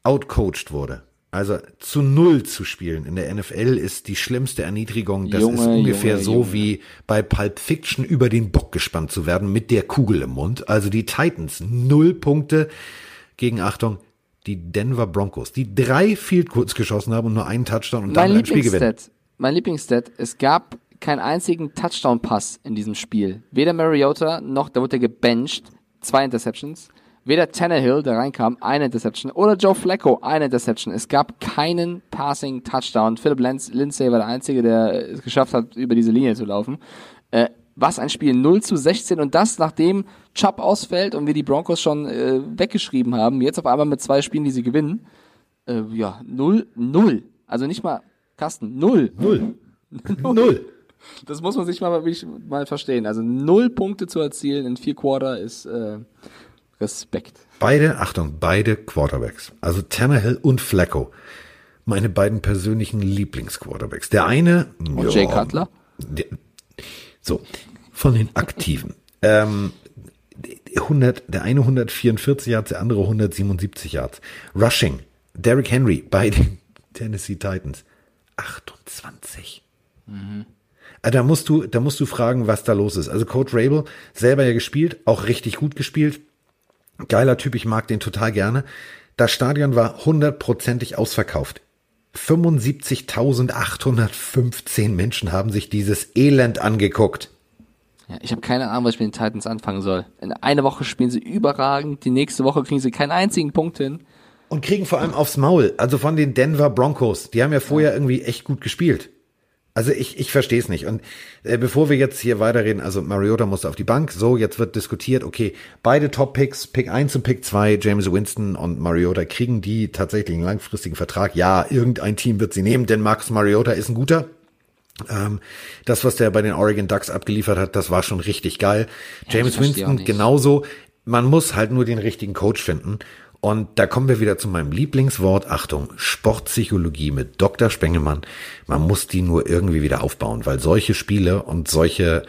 outcoached wurde. Also zu null zu spielen in der NFL ist die schlimmste Erniedrigung. Das Junge, ist ungefähr Junge, so Junge. wie bei Pulp Fiction über den Bock gespannt zu werden mit der Kugel im Mund. Also die Titans null Punkte gegen Achtung die Denver Broncos, die drei Field Goals geschossen haben und nur einen Touchdown und damit ein Spiel gewinnen. Mein Lieblingsstat, es gab keinen einzigen Touchdown-Pass in diesem Spiel. Weder Mariota noch, da wurde er gebencht, zwei Interceptions. Weder Tannehill, der reinkam, eine Interception. Oder Joe Flacco, eine Interception. Es gab keinen Passing-Touchdown. Philip Lenz, Lindsay war der Einzige, der es geschafft hat, über diese Linie zu laufen. Äh, was ein Spiel, 0 zu 16 und das nachdem Chubb ausfällt und wir die Broncos schon äh, weggeschrieben haben. Jetzt auf einmal mit zwei Spielen, die sie gewinnen. Äh, ja, 0, 0. Also nicht mal, Carsten, 0. [laughs] Null. Null. Das muss man sich mal, mal verstehen. Also null Punkte zu erzielen in vier Quarter ist äh, Respekt. Beide, Achtung, beide Quarterbacks. Also Tannehill und Flacco. Meine beiden persönlichen Lieblingsquarterbacks. Der eine. Und Jay Cutler? Der, so, von den Aktiven. [laughs] ähm, 100, der eine 144 Yards, der andere 177 Yards. Rushing. Derrick Henry bei den [laughs] Tennessee Titans. 28. Ah, Da musst du, da musst du fragen, was da los ist. Also Coach Rabel selber ja gespielt, auch richtig gut gespielt. Geiler Typ, ich mag den total gerne. Das Stadion war hundertprozentig ausverkauft. 75.815 Menschen haben sich dieses Elend angeguckt. Ja, ich habe keine Ahnung, was ich mit den Titans anfangen soll. In einer Woche spielen sie überragend, die nächste Woche kriegen sie keinen einzigen Punkt hin. Und kriegen vor allem aufs Maul. Also von den Denver Broncos. Die haben ja vorher irgendwie echt gut gespielt. Also ich, ich verstehe es nicht. Und äh, bevor wir jetzt hier weiterreden, also Mariota musste auf die Bank. So, jetzt wird diskutiert, okay, beide Top-Picks, Pick 1 und Pick 2, James Winston und Mariota, kriegen die tatsächlich einen langfristigen Vertrag? Ja, irgendein Team wird sie nehmen, denn Marcus Mariota ist ein guter. Ähm, das, was der bei den Oregon Ducks abgeliefert hat, das war schon richtig geil. James verstehe auch Winston genauso. man muss halt nur den richtigen Coach finden. Und da kommen wir wieder zu meinem Lieblingswort. Achtung, Sportpsychologie mit Dr. Spengemann. Man muss die nur irgendwie wieder aufbauen, weil solche Spiele und solche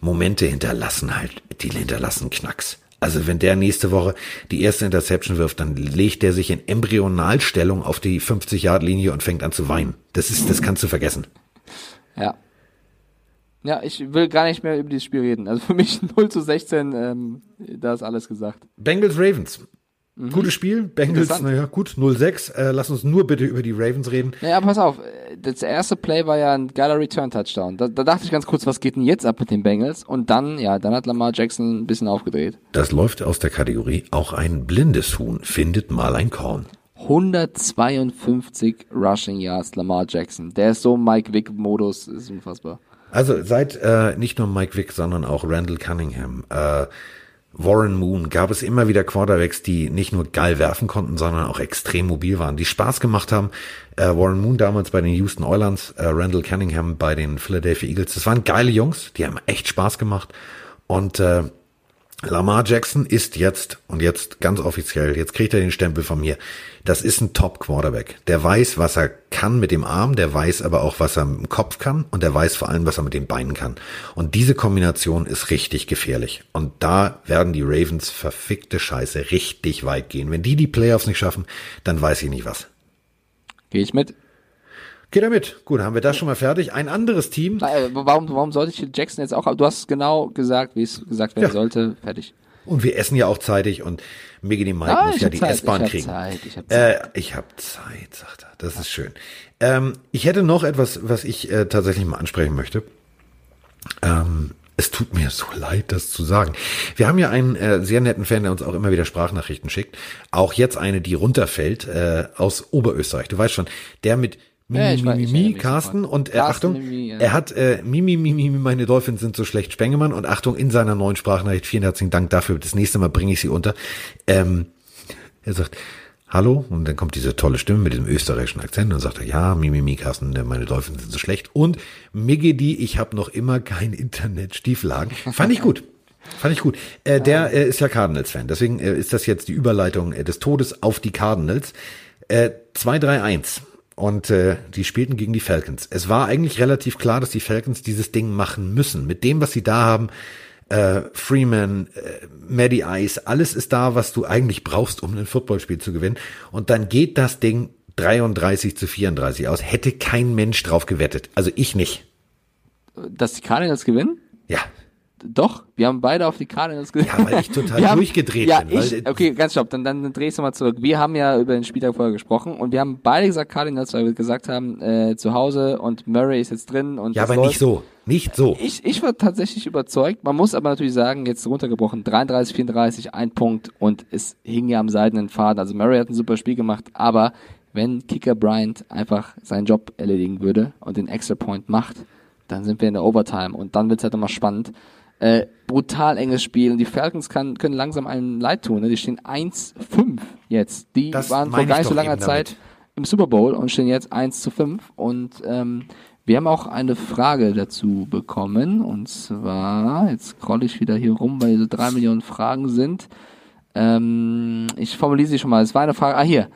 Momente hinterlassen halt, die hinterlassen Knacks. Also wenn der nächste Woche die erste Interception wirft, dann legt der sich in Embryonalstellung auf die 50-Yard-Linie und fängt an zu weinen. Das ist, das kannst du vergessen. Ja. Ja, ich will gar nicht mehr über dieses Spiel reden. Also für mich [laughs] 0 zu 16, ähm, da ist alles gesagt. Bengals Ravens. Mhm. Gutes Spiel. Bengals, naja, gut, 0-6. Äh, lass uns nur bitte über die Ravens reden. Ja, pass auf. Das erste Play war ja ein geiler Return-Touchdown. Da, da dachte ich ganz kurz, was geht denn jetzt ab mit den Bengals? Und dann, ja, dann hat Lamar Jackson ein bisschen aufgedreht. Das läuft aus der Kategorie, auch ein blindes Huhn findet mal ein Korn. 152 Rushing Yards Lamar Jackson. Der ist so Mike Vick-Modus, ist unfassbar. Also seit äh, nicht nur Mike Vick, sondern auch Randall Cunningham, äh, Warren Moon gab es immer wieder Quarterbacks, die nicht nur geil werfen konnten, sondern auch extrem mobil waren, die Spaß gemacht haben. Äh, Warren Moon damals bei den Houston Oilers, äh, Randall Cunningham bei den Philadelphia Eagles. Das waren geile Jungs, die haben echt Spaß gemacht. Und äh, Lamar Jackson ist jetzt, und jetzt ganz offiziell, jetzt kriegt er den Stempel von mir, das ist ein Top-Quarterback. Der weiß, was er kann mit dem Arm, der weiß aber auch, was er mit dem Kopf kann und der weiß vor allem, was er mit den Beinen kann. Und diese Kombination ist richtig gefährlich. Und da werden die Ravens verfickte Scheiße richtig weit gehen. Wenn die die Playoffs nicht schaffen, dann weiß ich nicht was. Gehe ich mit. Geh damit. Gut, haben wir das schon mal fertig. Ein anderes Team. Äh, warum, warum sollte ich Jackson jetzt auch? Du hast genau gesagt, wie es gesagt werden ja. sollte. Fertig. Und wir essen ja auch zeitig und Miggy die Mike ah, muss ja die S-Bahn kriegen. Zeit, ich habe Zeit. Äh, ich hab Zeit, sagt er. Das ist schön. Ähm, ich hätte noch etwas, was ich äh, tatsächlich mal ansprechen möchte. Ähm, es tut mir so leid, das zu sagen. Wir haben ja einen äh, sehr netten Fan, der uns auch immer wieder Sprachnachrichten schickt. Auch jetzt eine, die runterfällt äh, aus Oberösterreich. Du weißt schon, der mit Mimi, ja, Mimi, Mimi, Carsten und äh, Achtung, Mimi, ja. er hat äh, Mimi, Mimi, meine Dolphins sind so schlecht, Spengemann und Achtung, in seiner neuen Sprachnachricht, vielen herzlichen Dank dafür, das nächste Mal bringe ich sie unter. Ähm, er sagt, hallo, und dann kommt diese tolle Stimme mit dem österreichischen Akzent und sagt er, ja, Mimi, Mimi, Carsten, äh, meine Dolphins sind so schlecht und Migedi, ich habe noch immer kein Internet, Stieflagen. Fand ich gut. Fand ich gut. Äh, der äh, ist ja Cardinals-Fan, deswegen äh, ist das jetzt die Überleitung äh, des Todes auf die Cardinals. Äh, 2-3-1. Und äh, die spielten gegen die Falcons. Es war eigentlich relativ klar, dass die Falcons dieses Ding machen müssen. Mit dem, was sie da haben, äh, Freeman, äh, Maddie Ice, alles ist da, was du eigentlich brauchst, um ein Footballspiel zu gewinnen. Und dann geht das Ding 33 zu 34 aus. Hätte kein Mensch drauf gewettet. Also ich nicht. Dass die Cardinals gewinnen? Ja. Doch, wir haben beide auf die Cardinals gesehen. Ja, weil ich total [laughs] wir durchgedreht haben, ja, bin. Ich, okay, ganz stopp, dann, dann, dreh ich nochmal zurück. Wir haben ja über den Spieltag vorher gesprochen und wir haben beide gesagt Cardinals, weil wir gesagt haben, äh, zu Hause und Murray ist jetzt drin. und Ja, aber läuft. nicht so, nicht so. Ich, ich war tatsächlich überzeugt. Man muss aber natürlich sagen, jetzt runtergebrochen, 33, 34, ein Punkt und es hing ja am seidenen Faden. Also Murray hat ein super Spiel gemacht, aber wenn Kicker Bryant einfach seinen Job erledigen würde und den Extra Point macht, dann sind wir in der Overtime und dann wird's halt immer spannend. Äh, brutal enges Spiel. Und die Falcons kann, können langsam einen leid tun. Ne? Die stehen 1-5 jetzt. Die das waren vor gar nicht so langer Zeit im Super Bowl und stehen jetzt 1 zu 5. Und ähm, wir haben auch eine Frage dazu bekommen. Und zwar, jetzt scroll ich wieder hier rum, weil so drei Millionen Fragen sind. Ähm, ich formuliere sie schon mal. Es war eine Frage. Ah, hier.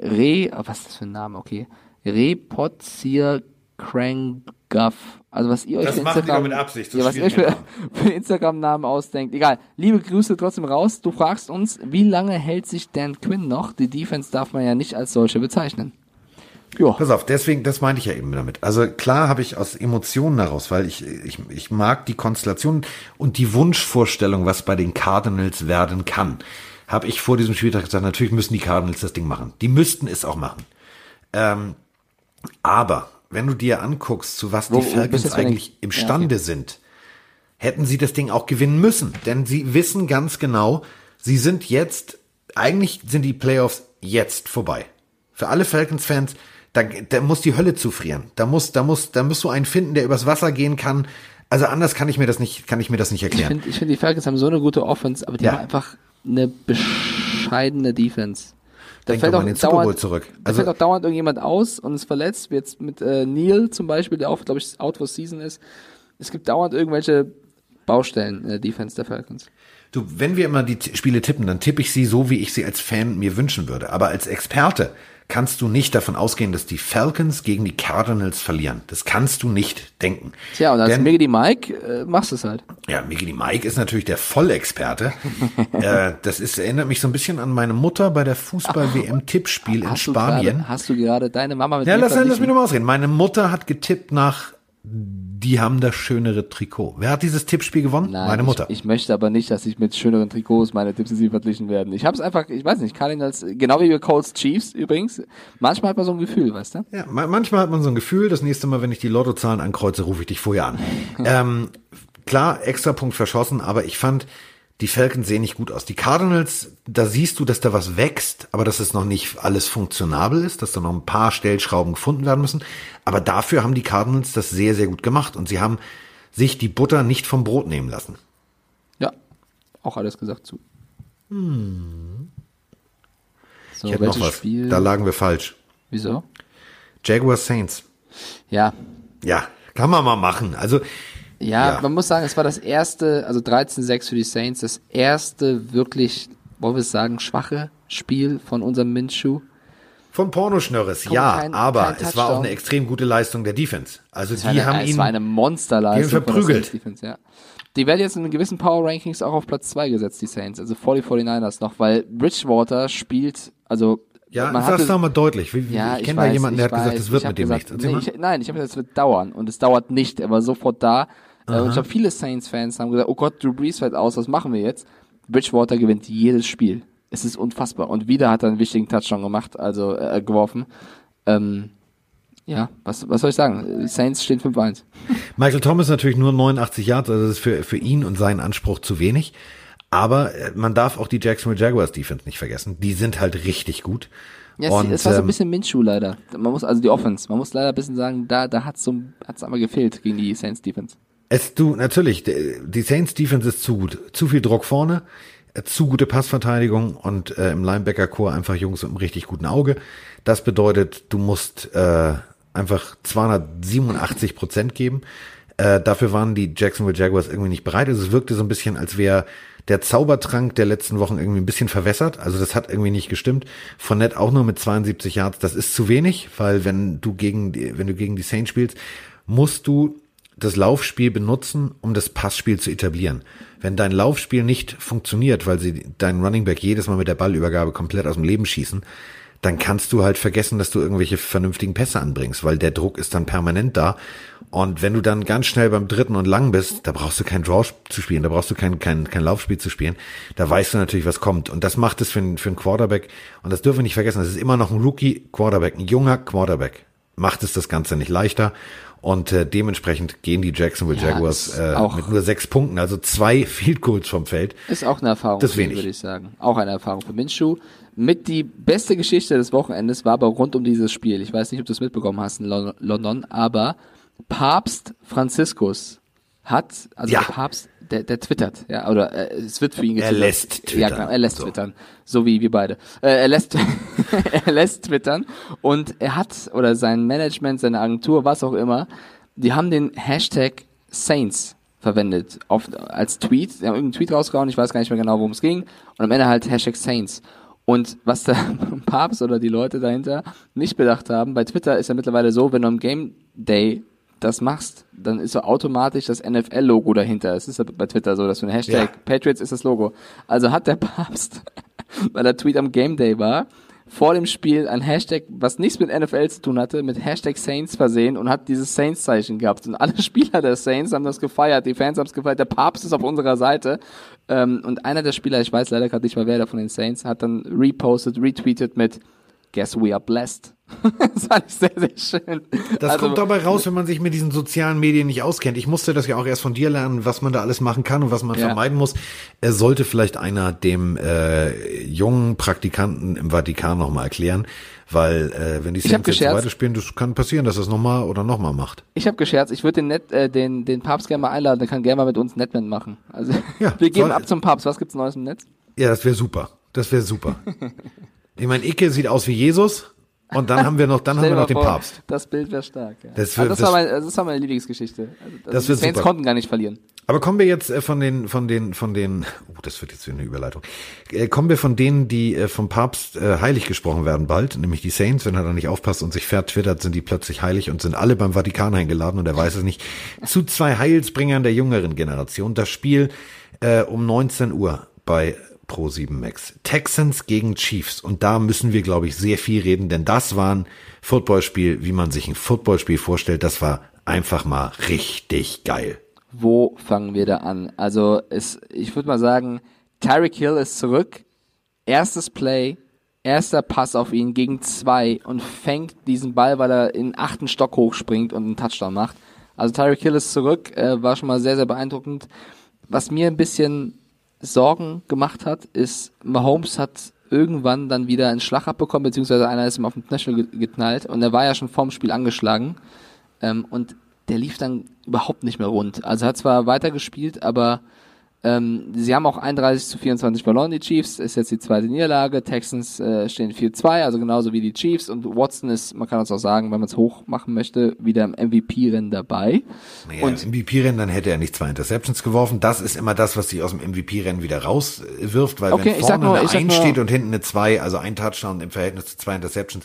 Re, oh, was ist das für ein Name? Okay. Repozier Crank Guff. Also was ihr euch das für Instagram, mit Absicht, ja, was ihr euch für, [laughs] für Instagram-Namen ausdenkt. Egal. Liebe Grüße trotzdem raus. Du fragst uns, wie lange hält sich Dan Quinn noch? Die Defense darf man ja nicht als solche bezeichnen. Jo. Pass auf, deswegen, das meinte ich ja eben damit. Also klar habe ich aus Emotionen heraus, weil ich, ich, ich mag die Konstellation und die Wunschvorstellung, was bei den Cardinals werden kann, habe ich vor diesem Spieltag gesagt, natürlich müssen die Cardinals das Ding machen. Die müssten es auch machen. Ähm, aber wenn du dir anguckst, zu was die Falcons eigentlich imstande ja, okay. sind, hätten sie das Ding auch gewinnen müssen. Denn sie wissen ganz genau, sie sind jetzt, eigentlich sind die Playoffs jetzt vorbei. Für alle Falcons-Fans, da, da muss die Hölle zufrieren. Da muss, da muss, da musst du einen finden, der übers Wasser gehen kann. Also anders kann ich mir das nicht, kann ich mir das nicht erklären. Ich finde, ich find, die Falcons haben so eine gute Offense, aber die ja. haben einfach eine bescheidene Defense. Da Denk fällt auch Bowl zurück. Also da fällt auch dauernd irgendjemand aus und ist verletzt, wie jetzt mit äh, Neil zum Beispiel, der auch, glaube ich, out for season ist. Es gibt dauernd irgendwelche Baustellen in der Defense der Falcons. Du, wenn wir immer die Spiele tippen, dann tippe ich sie so, wie ich sie als Fan mir wünschen würde. Aber als Experte kannst du nicht davon ausgehen, dass die Falcons gegen die Cardinals verlieren. Das kannst du nicht denken. Tja, und als Denn- Miggity Mike äh, machst du es halt. Ja, Miggity Mike ist natürlich der Vollexperte. [laughs] äh, das ist, erinnert mich so ein bisschen an meine Mutter bei der Fußball-WM-Tippspiel in Spanien. Gerade, hast du gerade deine Mama mit Ja, lass, lass mich verglichen? noch mal ausreden. Meine Mutter hat getippt nach, die haben das schönere Trikot. Wer hat dieses Tippspiel gewonnen? Nein, Meine Mutter. Ich, ich möchte aber nicht, dass ich mit schöneren Trikots meine Tipps sie verglichen werden. Ich habe es einfach, ich weiß nicht, Cardinals, genau wie wir Colts Chiefs übrigens. Manchmal hat man so ein Gefühl, weißt du? Ja, ma- manchmal hat man so ein Gefühl, das nächste Mal, wenn ich die Lottozahlen ankreuze, rufe ich dich vorher an. [laughs] ähm, klar, extra Punkt verschossen, aber ich fand, die Falcons sehen nicht gut aus. Die Cardinals, da siehst du, dass da was wächst, aber dass es noch nicht alles funktionabel ist, dass da noch ein paar Stellschrauben gefunden werden müssen. Aber dafür haben die Cardinals das sehr, sehr gut gemacht und sie haben sich die Butter nicht vom Brot nehmen lassen. Ja, auch alles gesagt zu. So, Ich hätte noch was. Spiel? Da lagen wir falsch. Wieso? Jaguars Saints. Ja, Ja, kann man mal machen. Also, Ja, Ja. man muss sagen, es war das erste, also 13-6 für die Saints, das erste wirklich, wollen wir es sagen, schwache Spiel von unserem Minshew. Von Pornoschnörres, Komm, ja, kein- aber kein es war auch eine extrem gute Leistung der Defense. Also Es die eine, haben es ihn, war eine Monsterleistung. die verprügelt. Defense, ja. Die werden jetzt in gewissen Power Rankings auch auf Platz 2 gesetzt, die Saints, also vor die 49ers noch, weil Bridgewater spielt, also ja, man sag's doch mal deutlich. Wie, ja, ich ich kenne da jemanden, der hat gesagt, weiß, es wird mit dem gesagt, nichts. Nee, ich, nein, ich habe gesagt, es wird dauern und es dauert nicht. Er war sofort da. Äh, Und ich glaube, viele Saints-Fans haben gesagt, oh Gott, Drew Brees fällt aus, was machen wir jetzt? Bridgewater gewinnt jedes Spiel. Es ist unfassbar. Und wieder hat er einen wichtigen Touchdown gemacht, also äh, geworfen. Ähm, ja, was, was soll ich sagen? Saints stehen 5-1. [laughs] Michael Thomas natürlich nur 89 Yards, also das ist für, für ihn und seinen Anspruch zu wenig. Aber äh, man darf auch die Jacksonville Jaguars Defense nicht vergessen. Die sind halt richtig gut. Ja, und, es, war so ein ähm, bisschen Minshew leider. Man muss, also die Offense, man muss leider ein bisschen sagen, da, da hat's so, hat's einmal gefehlt gegen die Saints Defense. Es du natürlich, die Saints Defense ist zu gut, zu viel Druck vorne, äh, zu gute Passverteidigung und äh, im Linebacker Core einfach Jungs mit einem richtig guten Auge. Das bedeutet, du musst äh, einfach 287 Prozent geben. Äh, dafür waren die Jacksonville Jaguars irgendwie nicht bereit. Also es wirkte so ein bisschen, als wäre der Zaubertrank der letzten Wochen irgendwie ein bisschen verwässert. Also das hat irgendwie nicht gestimmt. Fournette auch nur mit 72 Yards, das ist zu wenig, weil wenn du gegen die, wenn du gegen die Saints spielst, musst du das Laufspiel benutzen, um das Passspiel zu etablieren. Wenn dein Laufspiel nicht funktioniert, weil sie deinen Running Back jedes Mal mit der Ballübergabe komplett aus dem Leben schießen, dann kannst du halt vergessen, dass du irgendwelche vernünftigen Pässe anbringst, weil der Druck ist dann permanent da. Und wenn du dann ganz schnell beim dritten und lang bist, da brauchst du kein Draw zu spielen, da brauchst du kein, kein, kein Laufspiel zu spielen. Da weißt du natürlich, was kommt. Und das macht es für, einen- für einen Quarterback. Und das dürfen wir nicht vergessen. Das ist immer noch ein Rookie-Quarterback, ein junger Quarterback. Macht es das Ganze nicht leichter. Und äh, dementsprechend gehen die Jacksonville Ja, Jaguars äh, auch- mit nur sechs Punkten, also zwei [laughs] Field Goals vom Feld. Ist auch eine Erfahrung, Das wenig. würde ich sagen. Auch eine Erfahrung für Minshew. Mit die beste Geschichte des Wochenendes war aber rund um dieses Spiel. Ich weiß nicht, ob du es mitbekommen hast in Lon- London, aber Papst Franziskus hat, also Ja. der Papst, der, der twittert, ja, oder äh, es wird für ihn Er getwittert. lässt Ja, twittern. genau, er lässt So. twittern. So wie wir beide. Äh, er lässt, [laughs] er lässt twittern und er hat, oder sein Management, seine Agentur, was auch immer, die haben den Hashtag Saints verwendet auf, als Tweet. Sie haben irgendeinen Tweet rausgehauen, ich weiß gar nicht mehr genau, worum es ging. Und am Ende halt Hashtag Saints. Und was der [laughs] Papst oder die Leute dahinter nicht bedacht haben, bei Twitter ist ja mittlerweile so, wenn du am Game Day das machst, dann ist so automatisch das NFL-Logo dahinter. Es ist ja bei Twitter so, dass du ein Hashtag Ja. Patriots ist das Logo. Also hat der Papst, [laughs] weil der Tweet am Game Day war, vor dem Spiel ein Hashtag, was nichts mit NFL zu tun hatte, mit Hashtag Saints versehen und hat dieses Saints-Zeichen gehabt. Und alle [laughs] Spieler der Saints haben das gefeiert, die Fans haben es gefeiert, der Papst ist auf unserer Seite. Ähm, und einer der Spieler, ich weiß leider gerade nicht mal wer der von den Saints, hat dann repostet, retweetet mit Guess we are blessed. [laughs] das fand ich sehr, sehr schön. Das Also, kommt dabei raus, wenn man sich mit diesen sozialen Medien nicht auskennt. Ich musste das ja auch erst von dir lernen, was man da alles machen kann und was man Ja. vermeiden muss. Er sollte vielleicht einer dem äh, jungen Praktikanten im Vatikan nochmal erklären, weil äh, wenn die Saints jetzt weiterspielen, das kann passieren, dass er es nochmal oder nochmal macht. Ich habe gescherzt, ich würde den, Net, äh, den, den Papst gerne mal einladen, der kann gerne mal mit uns Netman machen. Also Ja, [laughs] wir gehen soll- ab zum Papst. Was gibt's Neues im Netz? Ja, das wäre super. Das wäre super. [laughs] ich meine, Icke sieht aus wie Jesus. Und dann haben wir noch, dann haben wir noch den vor, Papst. Das Bild wäre stark. Ja. Das, also das, das, war mein, das war meine Lieblingsgeschichte. Also, also das die Saints super. konnten gar nicht verlieren. Aber kommen wir jetzt äh, von den, von den, von den, oh, das wird jetzt wieder eine Überleitung. Äh, kommen wir von denen, die äh, vom Papst heilig gesprochen werden bald, nämlich die Saints, wenn er da nicht aufpasst und sich vertwittert, sind die plötzlich heilig und sind alle beim Vatikan eingeladen und er weiß es nicht. Zu zwei Heilsbringern der jüngeren Generation. Das Spiel äh, um 19 Uhr bei Pro 7 Max. Texans gegen Chiefs. Und da müssen wir, glaube ich, sehr viel reden, denn das war ein Footballspiel, wie man sich ein Footballspiel vorstellt. Das war einfach mal richtig geil. Wo fangen wir da an? Also, es, ich würde mal sagen, Tyreek Hill ist zurück. Erstes Play, erster Pass auf ihn gegen zwei und fängt diesen Ball, weil er in achten Stock hochspringt und einen Touchdown macht. Also Tyreek Hill ist zurück, äh, war schon mal sehr, sehr beeindruckend. Was mir ein bisschen Sorgen gemacht hat, ist, Mahomes hat irgendwann dann wieder einen Schlag abbekommen, beziehungsweise einer ist ihm auf den Knöchel geknallt und er war ja schon vorm Spiel angeschlagen ähm, und der lief dann überhaupt nicht mehr rund. Also hat zwar weitergespielt, aber ähm, sie haben auch 31 zu 24 verloren, die Chiefs. Ist jetzt die zweite Niederlage. Texans äh, stehen 4-2, also genauso wie die Chiefs. Und Watson ist, man kann es auch sagen, wenn man es hoch machen möchte, wieder im MVP-Rennen dabei. Naja, und im MVP-Rennen, dann hätte er nicht zwei Interceptions geworfen. Das ist immer das, was sich aus dem MVP-Rennen wieder rauswirft, weil okay, wenn vorne nur, eine 1 steht und hinten eine 2, also ein Touchdown im Verhältnis zu zwei Interceptions,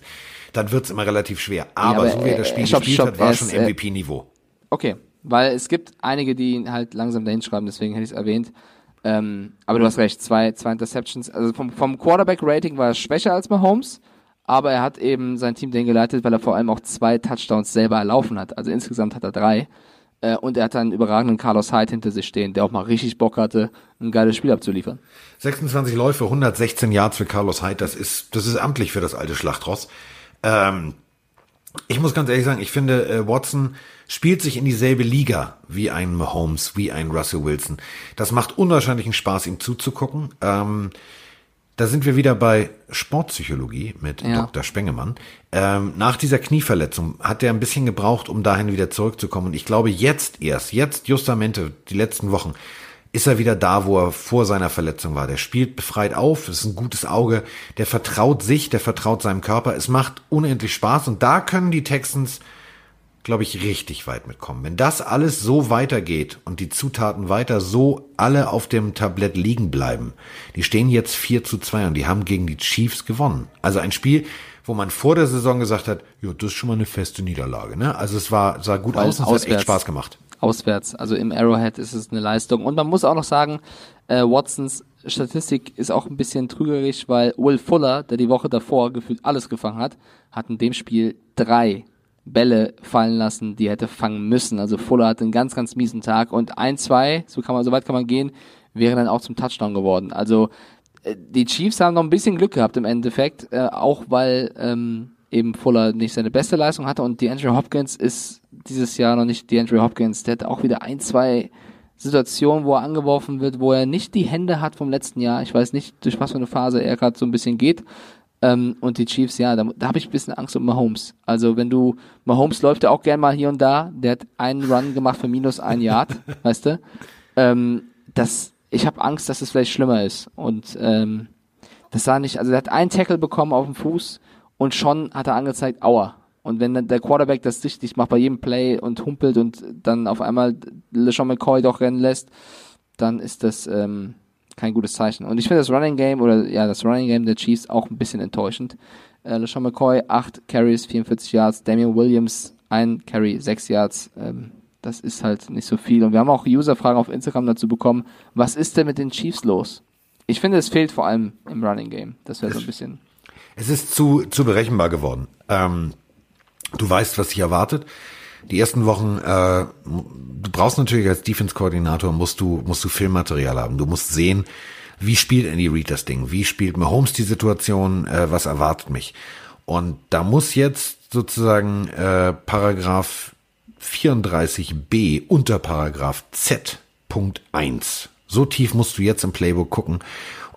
dann wird's immer relativ schwer. Aber, ja, aber so wie er das Spiel stopp, gespielt stopp, hat, war schon MVP-Niveau. Okay, weil es gibt einige, die halt langsam dahin schreiben, deswegen hätte ich es erwähnt. Ähm, aber du hast recht, zwei, zwei Interceptions. Also vom, vom Quarterback-Rating war er schwächer als Mahomes, aber er hat eben sein Team dahin geleitet, weil er vor allem auch zwei Touchdowns selber erlaufen hat. Also insgesamt hat er drei. Äh, und er hat einen überragenden Carlos Hyde hinter sich stehen, der auch mal richtig Bock hatte, ein geiles Spiel abzuliefern. 26 Läufe, 116 Yards für Carlos Hyde, das ist, das ist amtlich für das alte Schlachtross. Ähm, ich muss ganz ehrlich sagen, ich finde, äh, Watson spielt sich in dieselbe Liga wie ein Mahomes, wie ein Russell Wilson. Das macht unwahrscheinlichen Spaß, ihm zuzugucken. Ähm, da sind wir wieder bei Sportpsychologie mit ja. Dr. Spengemann. Ähm, nach dieser Knieverletzung hat er ein bisschen gebraucht, um dahin wieder zurückzukommen. Und ich glaube, jetzt erst, jetzt justamente, die letzten Wochen, ist er wieder da, wo er vor seiner Verletzung war. Der spielt befreit auf, ist ein gutes Auge, der vertraut sich, der vertraut seinem Körper. Es macht unendlich Spaß und da können die Texans, glaube ich, richtig weit mitkommen. Wenn das alles so weitergeht und die Zutaten weiter so alle auf dem Tablett liegen bleiben, die stehen jetzt 4 zu 2 und die haben gegen die Chiefs gewonnen. Also ein Spiel, wo man vor der Saison gesagt hat, ja, das ist schon mal eine feste Niederlage. Ne? Also es war sah gut Weil aus und es hat echt Spaß gemacht auswärts. Also im Arrowhead ist es eine Leistung. Und man muss auch noch sagen, äh, Watsons Statistik ist auch ein bisschen trügerisch, weil Will Fuller, der die Woche davor gefühlt alles gefangen hat, hat in dem Spiel drei Bälle fallen lassen, die er hätte fangen müssen. Also Fuller hatte einen ganz, ganz miesen Tag und ein, zwei, so kann man, so weit kann man gehen, wäre dann auch zum Touchdown geworden. Also äh, die Chiefs haben noch ein bisschen Glück gehabt im Endeffekt, äh, auch weil ähm, eben Fuller nicht seine beste Leistung hatte und die Andrew Hopkins ist dieses Jahr noch nicht die Andrew Hopkins. Der hat auch wieder ein, zwei Situationen, wo er angeworfen wird, wo er nicht die Hände hat vom letzten Jahr. Ich weiß nicht, durch was für eine Phase er gerade so ein bisschen geht. Ähm, und die Chiefs, ja, da, da habe ich ein bisschen Angst um Mahomes. Also wenn du, Mahomes läuft ja auch gern mal hier und da, der hat einen Run gemacht für minus ein Yard, [laughs] weißt du? Ähm, das, ich habe Angst, dass es vielleicht schlimmer ist. Und ähm, das sah nicht, also er hat einen Tackle bekommen auf dem Fuß und schon hat er angezeigt, aua, und wenn der Quarterback das richtig macht bei jedem Play und humpelt und dann auf einmal LeSean McCoy doch rennen lässt, dann ist das ähm, kein gutes Zeichen. Und ich finde das Running Game oder ja, das Running Game der Chiefs auch ein bisschen enttäuschend. Äh, LeSean McCoy, 8 Carries, 44 Yards, Damian Williams, 1 Carry, 6 Yards. Ähm, das ist halt nicht so viel. Und wir haben auch User-Fragen auf Instagram dazu bekommen. Was ist denn mit den Chiefs los? Ich finde, es fehlt vor allem im Running Game. Das wäre so ein bisschen. Es ist zu, zu berechenbar geworden. Ähm, Du weißt, was dich erwartet. Die ersten Wochen, äh, du brauchst natürlich als Defense-Koordinator, musst du, musst du Filmmaterial haben. Du musst sehen, wie spielt Andy Reid das Ding? Wie spielt Mahomes die Situation? Äh, was erwartet mich? Und da muss jetzt sozusagen äh, Paragraph 34b unter Paragraph Z Punkt 1. So tief musst du jetzt im Playbook gucken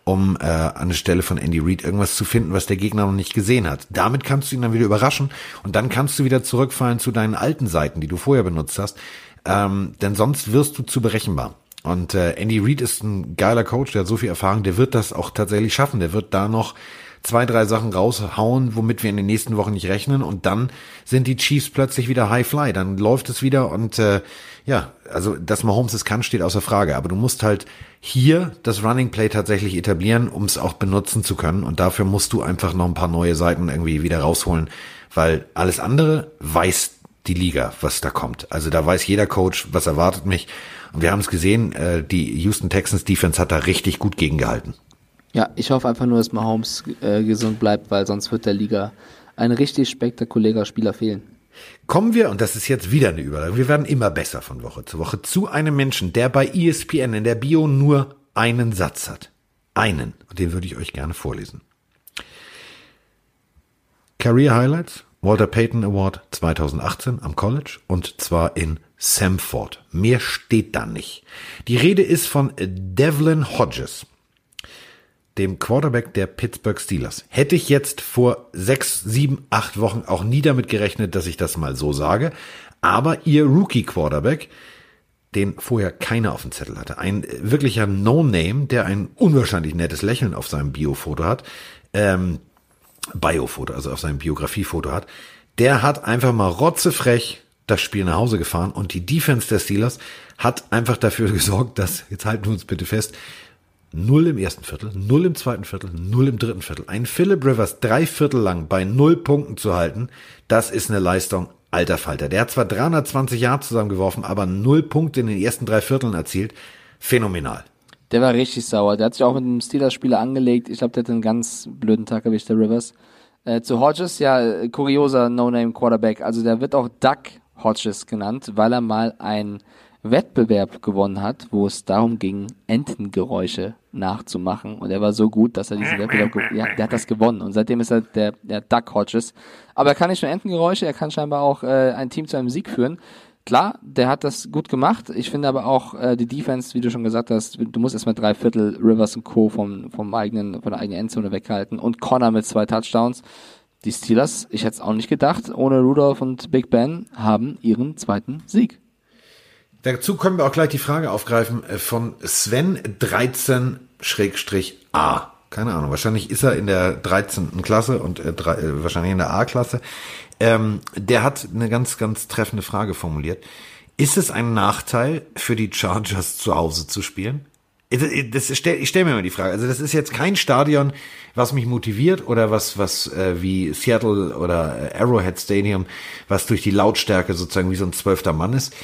um äh, an der Stelle von Andy Reid irgendwas zu finden, was der Gegner noch nicht gesehen hat. Damit kannst du ihn dann wieder überraschen und dann kannst du wieder zurückfallen zu deinen alten Seiten, die du vorher benutzt hast. Ähm, denn sonst wirst du zu berechenbar. Und äh, Andy Reid ist ein geiler Coach, der hat so viel Erfahrung, der wird das auch tatsächlich schaffen. Der wird da noch zwei, drei Sachen raushauen, womit wir in den nächsten Wochen nicht rechnen und dann sind die Chiefs plötzlich wieder High Fly, dann läuft es wieder und äh, ja, also dass Mahomes es kann, steht außer Frage, aber du musst halt hier das Running Play tatsächlich etablieren, um es auch benutzen zu können und dafür musst du einfach noch ein paar neue Seiten irgendwie wieder rausholen, weil alles andere weiß die Liga, was da kommt. Also da weiß jeder Coach, was erwartet mich. Und wir haben es gesehen, äh, die Houston Texans Defense hat da richtig gut gegengehalten. Ja, ich hoffe einfach nur, dass Mahomes äh, gesund bleibt, weil sonst wird der Liga ein richtig spektakulärer Spieler fehlen. Kommen wir, und das ist jetzt wieder eine Überleitung, wir werden immer besser von Woche zu Woche, zu einem Menschen, der bei ESPN in der Bio nur einen Satz hat. Einen. Und den würde ich euch gerne vorlesen. Career Highlights, Walter Payton Award 2018 am College und zwar in Samford. Mehr steht da nicht. Die Rede ist von Devlin Hodges dem Quarterback der Pittsburgh Steelers. Hätte ich jetzt vor sechs, sieben, acht Wochen auch nie damit gerechnet, dass ich das mal so sage. Aber ihr Rookie-Quarterback, den vorher keiner auf dem Zettel hatte, ein wirklicher No-Name, der ein unwahrscheinlich nettes Lächeln auf seinem Biofoto hat, ähm, Biofoto, also auf seinem Biografiefoto hat, der hat einfach mal rotzefrech das Spiel nach Hause gefahren und die Defense der Steelers hat einfach dafür [laughs] gesorgt, dass, jetzt halten wir uns bitte fest, Null im ersten Viertel, null im zweiten Viertel, null im dritten Viertel. Ein Philip Rivers drei Viertel lang bei null Punkten zu halten, das ist eine Leistung alter Falter. Der hat zwar 320 Jahre zusammengeworfen, aber null Punkte in den ersten drei Vierteln erzielt. Phänomenal. Der war richtig sauer. Der hat sich auch mit einem Steelers-Spieler angelegt. Ich glaube, der hat einen ganz blöden Tag erwischt, der Rivers. Äh, zu Hodges, ja, kurioser No-Name-Quarterback. Also der wird auch Duck Hodges genannt, weil er mal ein Wettbewerb gewonnen hat, wo es darum ging, Entengeräusche nachzumachen. Und er war so gut, dass er diesen Wettbewerb, ja, der hat das gewonnen. Und seitdem ist er der, der Duck Hodges. Aber er kann nicht nur Entengeräusche, er kann scheinbar auch äh, ein Team zu einem Sieg führen. Klar, der hat das gut gemacht. Ich finde aber auch äh, die Defense, wie du schon gesagt hast, du musst erstmal drei Viertel Rivers und Co. vom, vom eigenen, von der eigenen Endzone weghalten und Connor mit zwei Touchdowns. Die Steelers, ich hätte es auch nicht gedacht, ohne Rudolph und Big Ben haben ihren zweiten Sieg. Dazu können wir auch gleich die Frage aufgreifen äh, von Sven 13-A. Keine Ahnung, wahrscheinlich ist er in der 13. Klasse und äh, drei, äh, wahrscheinlich in der A-Klasse. Ähm, der hat eine ganz, ganz treffende Frage formuliert. Ist es ein Nachteil für die Chargers zu Hause zu spielen? Das, das stell, ich stelle mir mal die Frage. Also das ist jetzt kein Stadion, was mich motiviert oder was was äh, wie Seattle oder äh, Arrowhead Stadium, was durch die Lautstärke sozusagen wie so ein zwölfter Mann ist.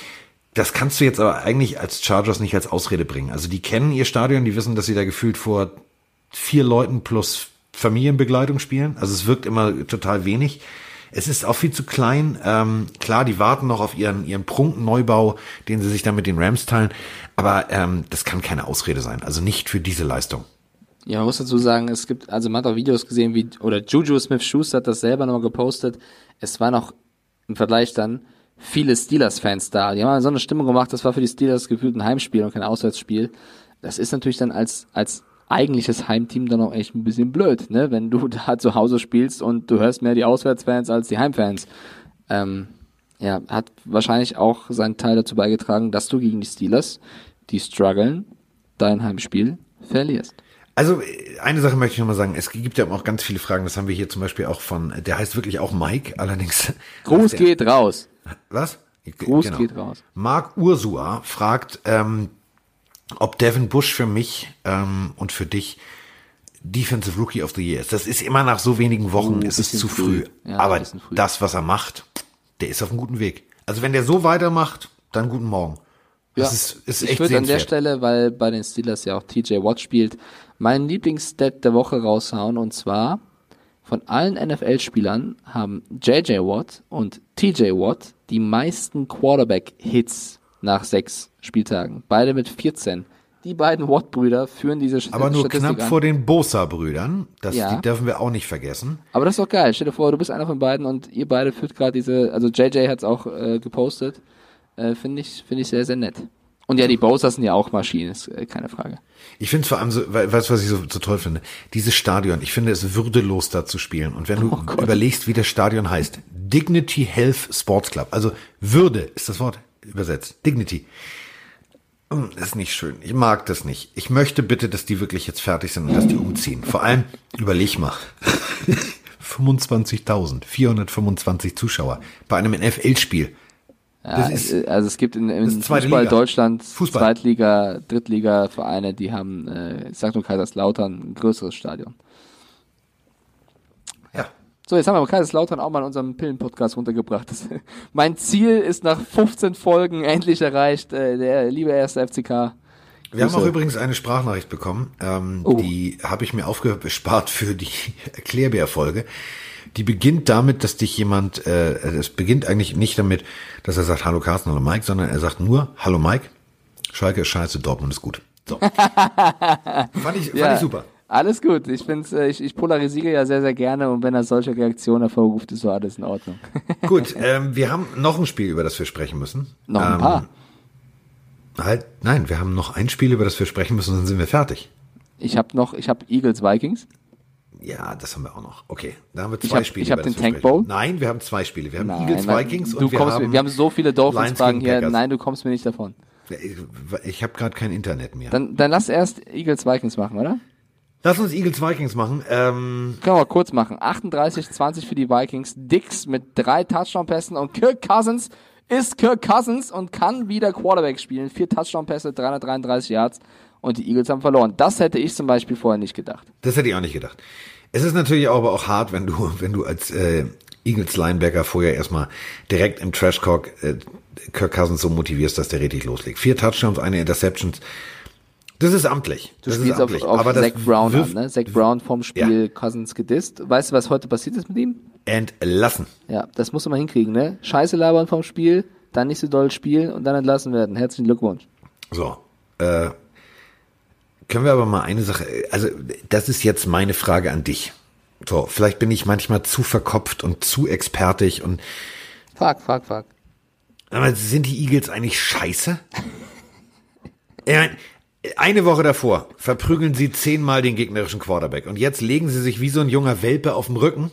Das kannst du jetzt aber eigentlich als Chargers nicht als Ausrede bringen. Also die kennen ihr Stadion, die wissen, dass sie da gefühlt vor vier Leuten plus Familienbegleitung spielen. Also es wirkt immer total wenig. Es ist auch viel zu klein. Ähm, klar, die warten noch auf ihren, ihren Prunkneubau, den sie sich dann mit den Rams teilen. Aber ähm, das kann keine Ausrede sein. Also nicht für diese Leistung. Ja, man muss dazu sagen, es gibt, also man hat auch Videos gesehen, wie, oder Juju Smith-Schuster hat das selber noch gepostet. Es war noch im Vergleich dann viele Steelers-Fans da. Die haben so eine Stimmung gemacht, das war für die Steelers gefühlt ein Heimspiel und kein Auswärtsspiel. Das ist natürlich dann als, als eigentliches Heimteam dann auch echt ein bisschen blöd, ne? Wenn du [laughs] da zu Hause spielst und du hörst mehr die Auswärtsfans als die Heimfans. Ähm, ja, hat wahrscheinlich auch seinen Teil dazu beigetragen, dass du gegen die Steelers, die strugglen, dein Heimspiel verlierst. Also eine Sache möchte ich noch mal sagen. Es gibt ja auch ganz viele Fragen. Das haben wir hier zum Beispiel auch von, der heißt wirklich auch Mike, allerdings. Gruß geht raus. Was? Gruß genau. geht raus. Marc Ursua fragt, ähm, ob Devin Bush für mich ähm, und für dich Defensive Rookie of the Year ist. Das ist immer nach so wenigen Wochen, oh, ist es zu früh. früh. Ja, Aber früh. das, was er macht, der ist auf einem guten Weg. Also wenn der so weitermacht, dann guten Morgen. Das ja, ist, ist ich würde an der Stelle, weil bei den Steelers ja auch TJ Watt spielt, meinen Lieblingsstat der Woche raushauen und zwar von allen NFL-Spielern haben JJ Watt und TJ Watt die meisten Quarterback-Hits nach sechs Spieltagen. Beide mit 14. Die beiden Watt-Brüder führen diese Statistik Aber nur Statistik knapp an. vor den Bosa-Brüdern. Das ja. dürfen wir auch nicht vergessen. Aber das ist doch geil. Stell dir vor, du bist einer von beiden und ihr beide führt gerade diese, also JJ hat es auch äh, gepostet. Äh, Finde ich, finde ich sehr, sehr nett. Und ja, die Bowser sind ja auch Maschinen, ist äh, keine Frage. Ich finde vor allem so, weißt du, was ich so, so toll finde? Dieses Stadion, ich finde es würdelos da zu spielen. Und wenn du oh überlegst, wie das Stadion heißt, Dignity Health Sports Club, also Würde ist das Wort übersetzt, Dignity. Hm, Das ist nicht schön. Ich mag das nicht. Ich möchte bitte, dass die wirklich jetzt fertig sind und dass die umziehen. Vor allem, überleg mal. [laughs] 25.000, 425 Zuschauer bei einem NFL-Spiel. Ja, Das ist- äh, also es gibt in, in Fußball Liga. Deutschland Fußball. Zweitliga, Drittliga Vereine, die haben, äh, ich sag nur Kaiserslautern, ein größeres Stadion. Ja. So, jetzt haben wir Kaiserslautern auch mal in unserem Pillen-Podcast runtergebracht. Das, [laughs] mein Ziel ist nach 15 Folgen endlich erreicht. Äh, der liebe erste FCK. Wir haben auch übrigens eine Sprachnachricht bekommen. Ähm, Oh. Die habe ich mir aufgespart für die [laughs] Erklärbär-Folge. Die beginnt damit, dass dich jemand, äh, es beginnt eigentlich nicht damit, dass er sagt Hallo Carsten, Hallo Mike, sondern er sagt nur Hallo Mike, Schalke ist scheiße, Dortmund ist gut. So. [laughs] fand ich, fand ich super. Alles gut. Ich, bin's, äh, ich, ich polarisiere ja sehr, sehr gerne und wenn er solche Reaktionen hervorruft, ist so alles in Ordnung. [laughs] Gut, ähm, wir haben noch ein Spiel, über das wir sprechen müssen. Noch ein ähm, paar. Halt, nein, wir haben noch ein Spiel, über das wir sprechen müssen, und dann sind wir fertig. Ich habe noch, ich habe Eagles Vikings. Ja, das haben wir auch noch. Okay, da haben wir Ich zwei hab- Spiele. ich hab über den Tank. Bowl. Nein, wir haben zwei Spiele. Wir haben Nein, Eagles, weil Vikings du und wir haben, wir haben so viele Dolphins-Fragen hier. Packers. Nein, du kommst mir nicht davon. Ich, ich habe gerade kein Internet mehr. Dann, dann lass erst Eagles Vikings machen, oder? Lass uns Eagles Vikings machen. Ähm, Können wir mal kurz machen. 38-20 für die Vikings. Dix mit drei Touchdown-Pässen und Kirk Cousins ist Kirk Cousins und kann wieder Quarterback spielen. Vier Touchdown-Pässe, 333 Yards und die Eagles haben verloren. Das hätte ich zum Beispiel vorher nicht gedacht. das hätte ich auch nicht gedacht. Es ist natürlich aber auch hart, wenn du, [laughs] wenn du als äh, Eagles Linebacker vorher erstmal direkt im Trash Talk äh, Kirk Cousins so motivierst, dass der richtig loslegt. Vier Touchdowns, eine Interception. Das ist amtlich. Du das spielst ist auf, amtlich. auf aber das Zach Brown wirft an, ne? Zach Brown vom Spiel Cousins gedisst. Weißt du, was heute passiert ist mit ihm? entlassen. Ja, das musst du mal hinkriegen, ne? Scheiße labern vom Spiel, dann nicht so doll spielen und dann entlassen werden. Herzlichen Glückwunsch. So, äh, können wir aber mal eine Sache, also das ist jetzt meine Frage an dich. So, vielleicht bin ich manchmal zu verkopft und zu expertig und Fuck, fuck, fuck. aber sind die Eagles eigentlich scheiße? [laughs] Ich eine Woche davor verprügeln sie zehnmal den gegnerischen Quarterback und jetzt legen sie sich wie so ein junger Welpe auf dem Rücken.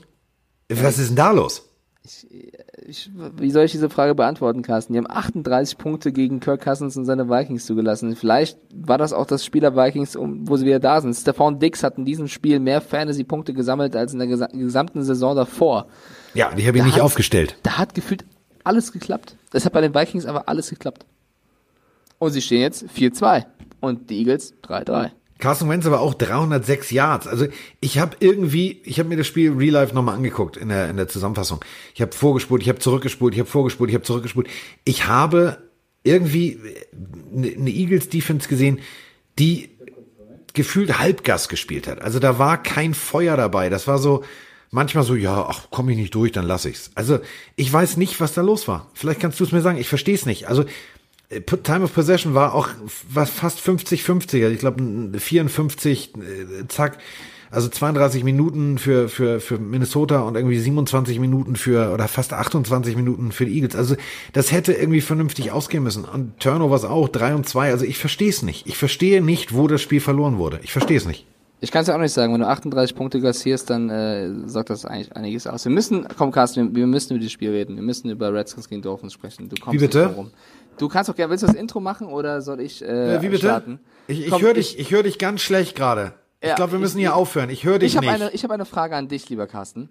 Was ist denn da los? Ich, wie soll ich diese Frage beantworten, Carsten? Die haben 38 Punkte gegen Kirk Cousins und seine Vikings zugelassen. Vielleicht war das auch das Spiel der Vikings, um, wo sie wieder da sind. Stefan Dix hat in diesem Spiel mehr Fantasy-Punkte gesammelt als in der gesa gesamten Saison davor. Ja, die habe ich Da nicht hat- aufgestellt. Da hat gefühlt alles geklappt. Es hat bei den Vikings aber alles geklappt. Und sie stehen jetzt 4-2 und die Eagles 3-3. Carson Wentz aber auch 306 Yards. Also ich habe irgendwie, ich habe mir das Spiel Real Life nochmal angeguckt in der, in der Zusammenfassung. Ich habe vorgespult, ich habe zurückgespult, ich habe vorgespult, ich habe zurückgespult. Ich habe irgendwie eine eine Eagles Defense gesehen, die gefühlt Halbgas gespielt hat. Also da war kein Feuer dabei. Das war so manchmal so, ja, ach, komme ich nicht durch, dann lass ich's. Also ich weiß nicht, was da los war. Vielleicht kannst du es mir sagen. Ich verstehe es nicht. Also äh, Time of Possession war auch was fast 50-50. Also ich glaube 54, äh, zack. Also 32 Minuten für, für, für Minnesota und irgendwie 27 Minuten für, oder fast 28 Minuten für die Eagles. Also das hätte irgendwie vernünftig ausgehen müssen. Und Turnovers auch, 3 und 2. Also ich verstehe es nicht. Ich verstehe nicht, wo das Spiel verloren wurde. Ich verstehe es nicht. Ich kann es ja auch nicht sagen, wenn du 38 Punkte kassierst, dann äh, sagt das eigentlich einiges aus. Wir müssen, komm Carsten, wir, wir müssen über dieses Spiel reden. Wir müssen über Redskins gegen Dolphins sprechen. Du kommst Wie bitte? nicht rum. Du kannst doch gerne, willst du das Intro machen oder soll ich äh, Äh, wie bitte? starten? Ich, ich höre dich, ich höre dich ganz schlecht gerade. Ich Ja, glaube, wir ich- müssen hier aufhören. Ich höre dich Ich habe nicht. eine, ich hab eine Frage an dich, lieber Carsten.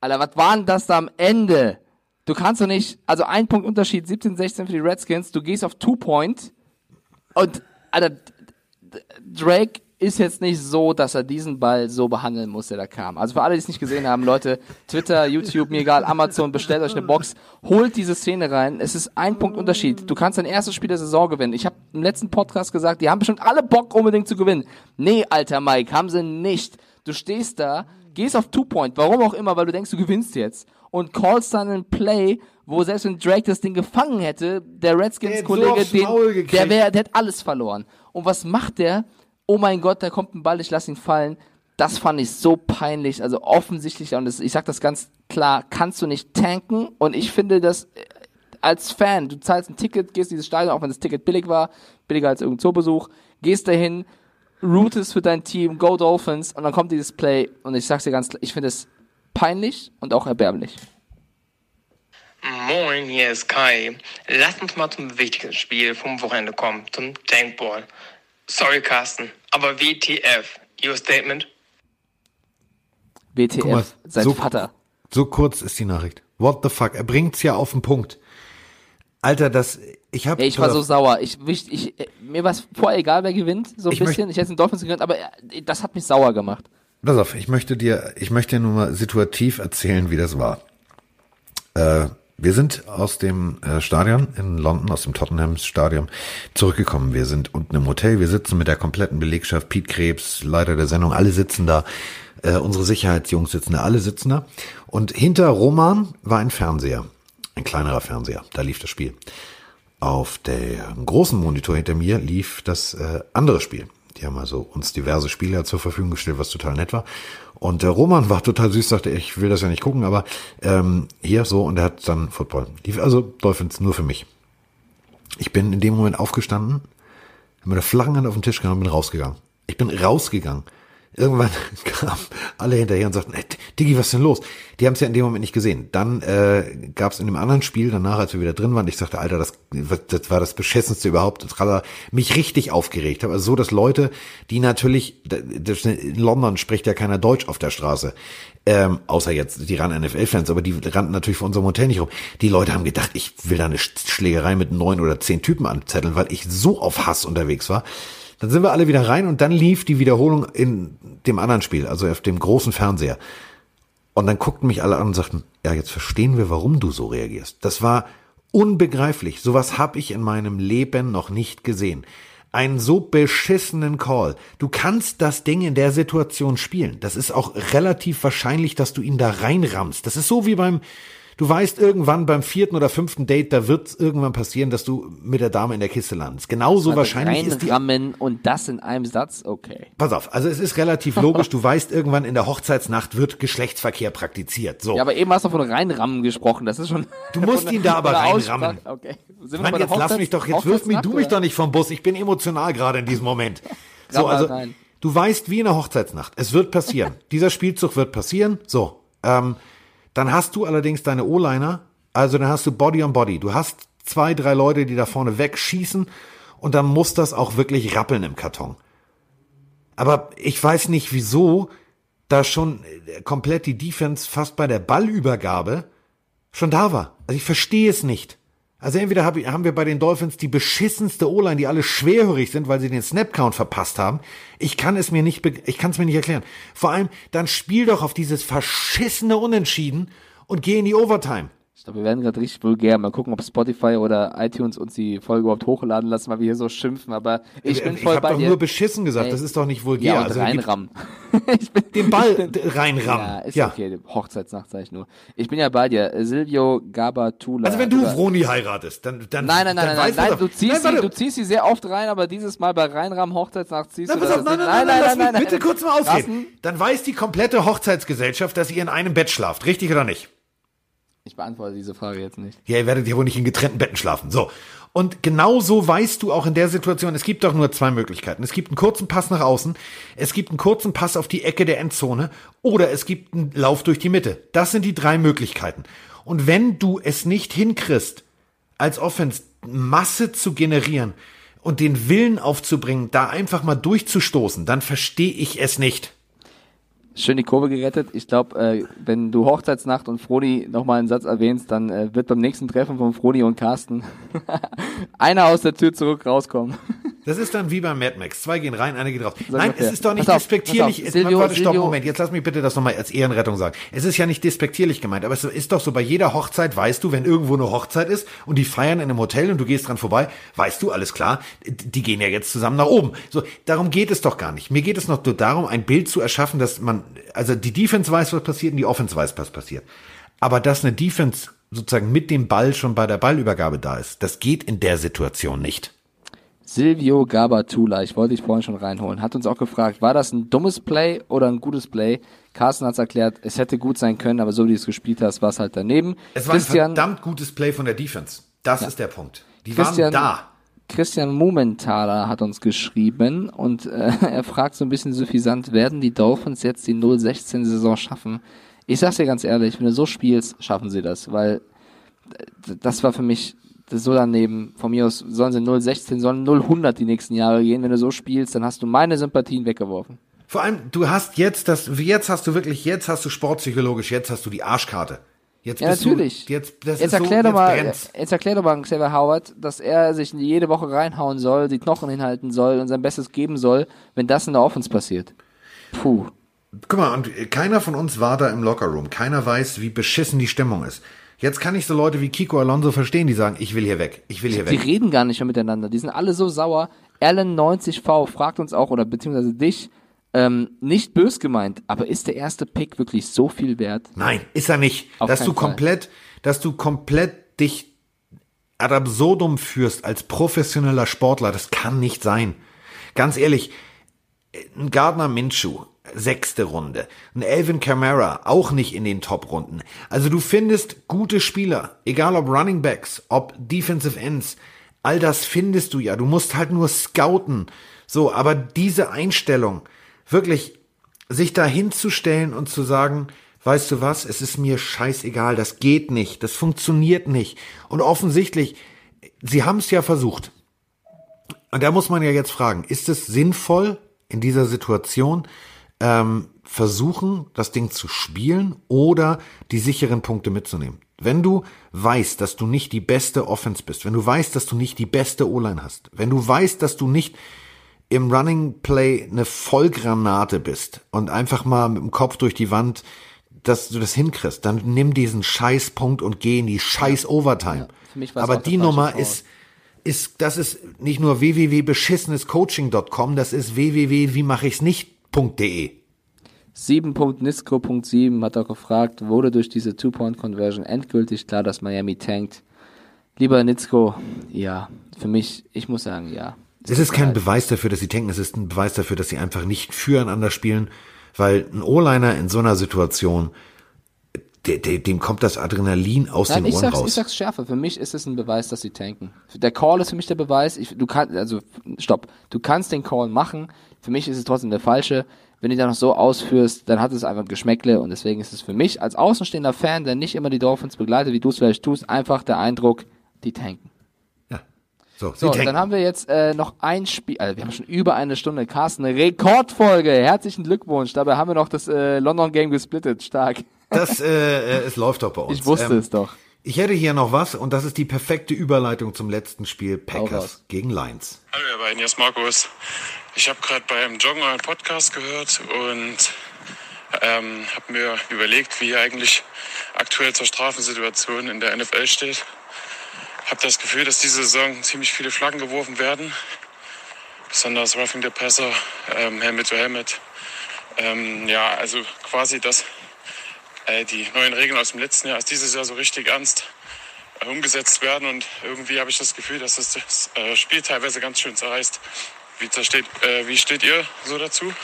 Alter, was war denn das da am Ende? Du kannst doch nicht, also ein Punkt Unterschied, 17, 16 für die Redskins, du gehst auf Two Point und, Alter, Drake ist jetzt nicht so, dass er diesen Ball so behandeln muss, der da kam. Also für alle, die es nicht gesehen haben, Leute, Twitter, YouTube, mir egal, Amazon, bestellt euch eine Box, holt diese Szene rein. Es ist ein Punkt Unterschied. Du kannst dein erstes Spiel der Saison gewinnen. Ich habe im letzten Podcast gesagt, die haben bestimmt alle Bock unbedingt zu gewinnen. Nee, alter Mike, haben sie nicht. Du stehst da, gehst auf Two-Point, warum auch immer, weil du denkst, du gewinnst jetzt. Und callst dann einen Play, wo selbst wenn Drake das Ding gefangen hätte, der Der Redskins-Kollege, so aufs den, der wäre, der hat alles verloren. Und was macht der? Oh mein Gott, da kommt ein Ball, ich lass ihn fallen. Das fand ich so peinlich, also offensichtlich, und das, ich sag das ganz klar, kannst du nicht tanken. Und ich finde das äh, als Fan, du zahlst ein Ticket, gehst in dieses Stadion, auch wenn das Ticket billig war, billiger als irgendein Zoobesuch, gehst dahin, rootest für dein Team, go Dolphins, und dann kommt dieses Play, und ich sag's dir ganz klar, ich finde es peinlich und auch erbärmlich. Moin, hier ist Kai. Lass uns mal zum wichtigsten Spiel vom Wochenende kommen, zum Tankball. Sorry, Carsten, aber WTF, your statement? WTF, mal, sein so- Vater. So kurz ist die Nachricht. What the fuck? Er bringt's ja auf den Punkt. Alter, das, ich hab. Ey, ich war so sauer. Ich, ich, ich, mir war es vorher egal, wer gewinnt, so ein Ich bisschen. Ich hätte den Dolphins gegönnt, aber das hat mich sauer gemacht. Pass auf, ich möchte dir, ich möchte dir nur mal situativ erzählen, wie das war. Äh, wir sind aus dem äh, Stadion in London, aus dem Tottenham Stadion zurückgekommen. Wir sind unten im Hotel, wir sitzen mit der kompletten Belegschaft, Pete Krebs, Leiter der Sendung, alle sitzen da. Äh, unsere Sicherheitsjungs sitzen da, alle sitzen da. Und hinter Roman war ein Fernseher, ein kleinerer Fernseher, da lief das Spiel. Auf der großen Monitor hinter mir lief das äh, andere Spiel. Die haben also uns diverse Spiele zur Verfügung gestellt, was total nett war. Und der Roman war total süß, sagte, ich will das ja nicht gucken, aber ähm, hier so, und er hat dann Football. Also Dolphins nur für mich. Ich bin in dem Moment aufgestanden, habe mir eine Flaggenhand auf den Tisch genommen und bin rausgegangen. Ich bin rausgegangen. Irgendwann [laughs] kamen alle hinterher und sagten, ey, Diggi, was ist denn los? Die haben es ja in dem Moment nicht gesehen. Dann äh, gab es in dem anderen Spiel, danach, als wir wieder drin waren, ich sagte, Alter, das, das war das Beschissenste überhaupt. Das hat mich richtig aufgeregt. Also so, dass Leute, die natürlich, in London spricht ja keiner Deutsch auf der Straße, ähm, außer jetzt die ran NFL-Fans, aber die rannten natürlich vor unserem Hotel nicht rum. Die Leute haben gedacht, ich will da eine Schlägerei mit neun oder zehn Typen anzetteln, weil ich so auf Hass unterwegs war. Dann sind wir alle wieder rein und dann lief die Wiederholung in dem anderen Spiel, also auf dem großen Fernseher. Und dann guckten mich alle an und sagten, ja, jetzt verstehen wir, warum du so reagierst. Das war unbegreiflich. Sowas habe ich in meinem Leben noch nicht gesehen. Einen so beschissenen Call. Du kannst das Ding in der Situation spielen. Das ist auch relativ wahrscheinlich, dass du ihn da reinrammst. Das ist so wie beim, du weißt irgendwann beim vierten oder fünften Date, da wird es irgendwann passieren, dass du mit der Dame in der Kiste landest. Genauso wahrscheinlich ist die Reinrammen und das in einem Satz, okay. Pass auf, also es ist relativ logisch, du weißt, irgendwann in der Hochzeitsnacht wird Geschlechtsverkehr praktiziert. So. Ja, aber eben hast du von reinrammen gesprochen, das ist schon. Du musst ihn da aber [laughs] reinrammen. Okay. Wir Mann, jetzt lass Hochzeits- mich doch, jetzt wirf mich du mich doch nicht vom Bus. Ich bin emotional gerade in diesem Moment. [laughs] So, also, rein. du weißt, wie in der Hochzeitsnacht. Es wird passieren. Dieser Spielzug wird passieren. So. Ähm, dann hast du allerdings deine O-Liner. Also, dann hast du Body on Body. Du hast zwei, drei Leute, die da vorne wegschießen. Und dann muss das auch wirklich rappeln im Karton. Aber ich weiß nicht, wieso da schon äh, komplett die Defense fast bei der Ballübergabe schon da war. Also ich verstehe es nicht. Also entweder hab, haben wir bei den Dolphins die beschissenste O-Line, die alle schwerhörig sind, weil sie den Snapcount verpasst haben. Ich kann es mir nicht, ich kann es mir nicht erklären. Vor allem, dann spiel doch auf dieses verschissene Unentschieden und geh in die Overtime. Ich wir werden gerade richtig vulgär. Mal gucken, ob Spotify oder iTunes uns die Folge überhaupt hochladen lassen, weil wir hier so schimpfen. Aber ich bin ich voll habe bei doch dir. nur beschissen gesagt, Ey. das ist doch nicht vulgär. ja, und also, reinrammen. [laughs] ich bin, den Ball reinrammen. Ja, ist ja. okay. Hochzeitsnacht sag ich nur. Ich bin ja bei dir. Silvio Gabatula. Also wenn du Vroni heiratest, dann dann Nein, nein, nein, dann nein, nein, nein, du ziehst, Nein, sie, du ziehst sie sehr oft rein, aber dieses Mal bei Reinrahmen Hochzeitsnacht ziehst Nein, du das auf, nein, nicht. nein, nein, nein, lass mich bitte nein. kurz mal ausreden. Dann weiß die komplette Hochzeitsgesellschaft, dass ihr in einem Bett schlaft, richtig oder nicht? Ich beantworte diese Frage jetzt nicht. Ja, ihr werdet ja wohl nicht in getrennten Betten schlafen. So. Und genauso weißt du auch in der Situation, es gibt doch nur zwei Möglichkeiten. Es gibt einen kurzen Pass nach außen, es gibt einen kurzen Pass auf die Ecke der Endzone oder es gibt einen Lauf durch die Mitte. Das sind die drei Möglichkeiten. Und wenn du es nicht hinkriegst, als Offense Masse zu generieren und den Willen aufzubringen, da einfach mal durchzustoßen, dann verstehe ich es nicht. Schön die Kurve gerettet. Ich glaube, äh, wenn du Hochzeitsnacht und Froni nochmal einen Satz erwähnst, dann äh, wird beim nächsten Treffen von Froni und Carsten [laughs] einer aus der Tür zurück rauskommen. [laughs] Das ist dann wie beim Mad Max. Zwei gehen rein, einer geht raus. Sag Nein, es ist doch nicht auf, despektierlich. auf. Silvio, warte, stopp, Silvio. Moment. Jetzt lass mich bitte das nochmal als Ehrenrettung sagen. Es ist ja nicht despektierlich gemeint, aber es ist doch so, bei jeder Hochzeit weißt du, wenn irgendwo eine Hochzeit ist und die feiern in einem Hotel und du gehst dran vorbei, weißt du, alles klar, die gehen ja jetzt zusammen nach oben. So, darum geht es doch gar nicht. Mir geht es noch nur darum, ein Bild zu erschaffen, dass man, also die Defense weiß, was passiert und die Offense weiß, was passiert. Aber dass eine Defense sozusagen mit dem Ball schon bei der Ballübergabe da ist, das geht in der Situation nicht. Silvio Gabatula, ich wollte dich vorhin schon reinholen, hat uns auch gefragt, war das ein dummes Play oder ein gutes Play? Carsten hat es erklärt, es hätte gut sein können, aber so wie du es gespielt hast, war es halt daneben. Es war ein Christian, verdammt gutes Play von der Defense. Das ist der Punkt. Die Christian, waren da. Christian Mumenthaler hat uns geschrieben und äh, [laughs] er fragt so ein bisschen suffisant, werden die Dolphins jetzt die 0-16-Saison schaffen? Ich sag's dir ganz ehrlich, wenn du so spielst, schaffen sie das, weil das war für mich so daneben. Von mir aus sollen sie 016, sollen 0100 die nächsten Jahre gehen. Wenn du so spielst, dann hast du meine Sympathien weggeworfen. Vor allem, du hast jetzt das, jetzt hast du wirklich, jetzt hast du sportpsychologisch, jetzt hast du die Arschkarte. Jetzt Ja, natürlich. Du, jetzt, das Jetzt ist erklär so, doch mal, jetzt erklär doch mal Xavier Howard, dass er sich jede Woche reinhauen soll, die Knochen hinhalten soll und sein Bestes geben soll, wenn das in der Offense passiert. Puh. Guck mal, und keiner von uns war da im Lockerroom. Keiner weiß, wie beschissen die Stimmung ist. Jetzt kann ich so Leute wie Kiko Alonso verstehen, die sagen, ich will hier weg, ich will hier Die weg. reden gar nicht mehr miteinander. Die sind alle so sauer. Allen90V fragt uns auch, oder beziehungsweise dich, ähm, nicht bös gemeint, aber ist der erste Pick wirklich so viel wert? Nein, ist er nicht. Auf dass du Fall. komplett, dass du komplett dich ad absurdum führst als professioneller Sportler, das kann nicht sein. Ganz ehrlich, ein Gardner Minshew, sechste Runde. Ein Elvin Kamara, auch nicht in den Top-Runden. Also du findest gute Spieler, egal ob Running Backs, ob Defensive Ends, all das findest du ja. Du musst halt nur scouten. So, aber diese Einstellung, wirklich sich da hinzustellen und zu sagen, weißt du was, es ist mir scheißegal, das geht nicht, das funktioniert nicht. Und offensichtlich, sie haben es ja versucht. Und da muss man ja jetzt fragen, ist es sinnvoll in dieser Situation ähm, versuchen, das Ding zu spielen oder die sicheren Punkte mitzunehmen? Wenn du weißt, dass du nicht die beste Offense bist, wenn du weißt, dass du nicht die beste O-Line hast, wenn du weißt, dass du nicht im Running Play eine Vollgranate bist und einfach mal mit dem Kopf durch die Wand, dass du das hinkriegst, dann nimm diesen Scheißpunkt und geh in die Scheiß Overtime. es Aber die Nummer ist, ist, das ist nicht nur www.beschissenescoaching.com, das ist www.wiemachichtsnicht.de. 7.nisco.7 hat auch gefragt, wurde durch diese Two-Point-Conversion endgültig klar, dass Miami tankt? Lieber Nitzko, ja, für mich, ich muss sagen, ja. Es ist kein Beweis dafür, dass sie tanken, es ist ein Beweis dafür, dass sie einfach nicht füreinander spielen, weil ein O-Liner in so einer Situation, de, de, dem kommt das Adrenalin aus Nein, den ich Ohren sag's, raus. ich sag's schärfer. Für mich ist es ein Beweis, dass sie tanken. Der Call ist für mich der Beweis. Ich, du kannst, also, stopp. Du kannst den Call machen. Für mich ist es trotzdem der falsche. Wenn du dann noch so ausführst, dann hat es einfach ein Geschmäckle und deswegen ist es für mich als außenstehender Fan, der nicht immer die Dolphins begleitet, wie du es vielleicht tust, einfach der Eindruck, die tanken. So, So, dann haben wir jetzt äh, noch ein Spiel, also wir haben schon über eine Stunde, Carsten, eine Rekordfolge. Herzlichen Glückwunsch. Dabei haben wir noch das äh, London Game gesplittet. Stark. Das, äh, äh, es läuft doch bei uns. Ich wusste Ähm, es doch. Ich hätte hier noch was und das ist die perfekte Überleitung zum letzten Spiel. Packers gegen Lions. Hallo ihr beiden, hier ist Markus. Ich habe gerade beim Joggen euren Podcast gehört und ähm, habe mir überlegt, wie ihr eigentlich aktuell zur Strafensituation in der NFL steht. Habe das Gefühl, dass diese Saison ziemlich viele Flaggen geworfen werden. Besonders Roughing the Passer, ähm, Helmet to Helmet. Ähm, ja, also quasi, dass äh, die neuen Regeln aus dem letzten Jahr als dieses Jahr so richtig ernst äh, umgesetzt werden und irgendwie habe ich das Gefühl, dass es das äh, Spiel teilweise ganz schön zerreißt. Wie, zersteht, äh, wie steht ihr so dazu?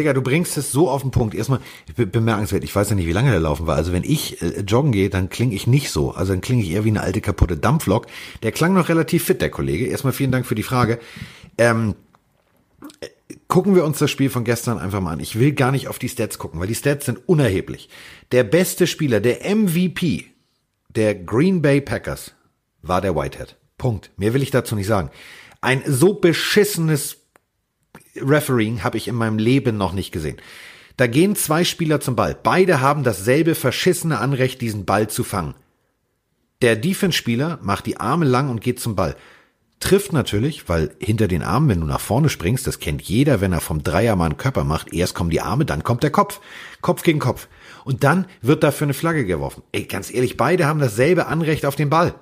Digga, du bringst es so auf den Punkt. Erstmal be bemerkenswert, ich weiß ja nicht, wie lange der laufen war. Also wenn ich äh, joggen gehe, dann klinge ich nicht so. Also dann klinge ich eher wie eine alte kaputte Dampflok. Der klang noch relativ fit, der Kollege. Erstmal vielen Dank für die Frage. Ähm, äh, gucken wir uns das Spiel von gestern einfach mal an. Ich will gar nicht auf die Stats gucken, weil die Stats sind unerheblich. Der beste Spieler, der MVP der Green Bay Packers war der Whitehead. Punkt. Mehr will ich dazu nicht sagen. Ein so beschissenes Refereeing habe ich in meinem Leben noch nicht gesehen. Da gehen zwei Spieler zum Ball. Beide haben dasselbe verschissene Anrecht, diesen Ball zu fangen. Der Defense-Spieler macht die Arme lang und geht zum Ball. Trifft natürlich, weil hinter den Armen, wenn du nach vorne springst, das kennt jeder, wenn er vom Dreier mal einen Körper macht, erst kommen die Arme, dann kommt der Kopf. Kopf gegen Kopf. Und dann wird dafür eine Flagge geworfen. Ey, ganz ehrlich, beide haben dasselbe Anrecht auf den Ball.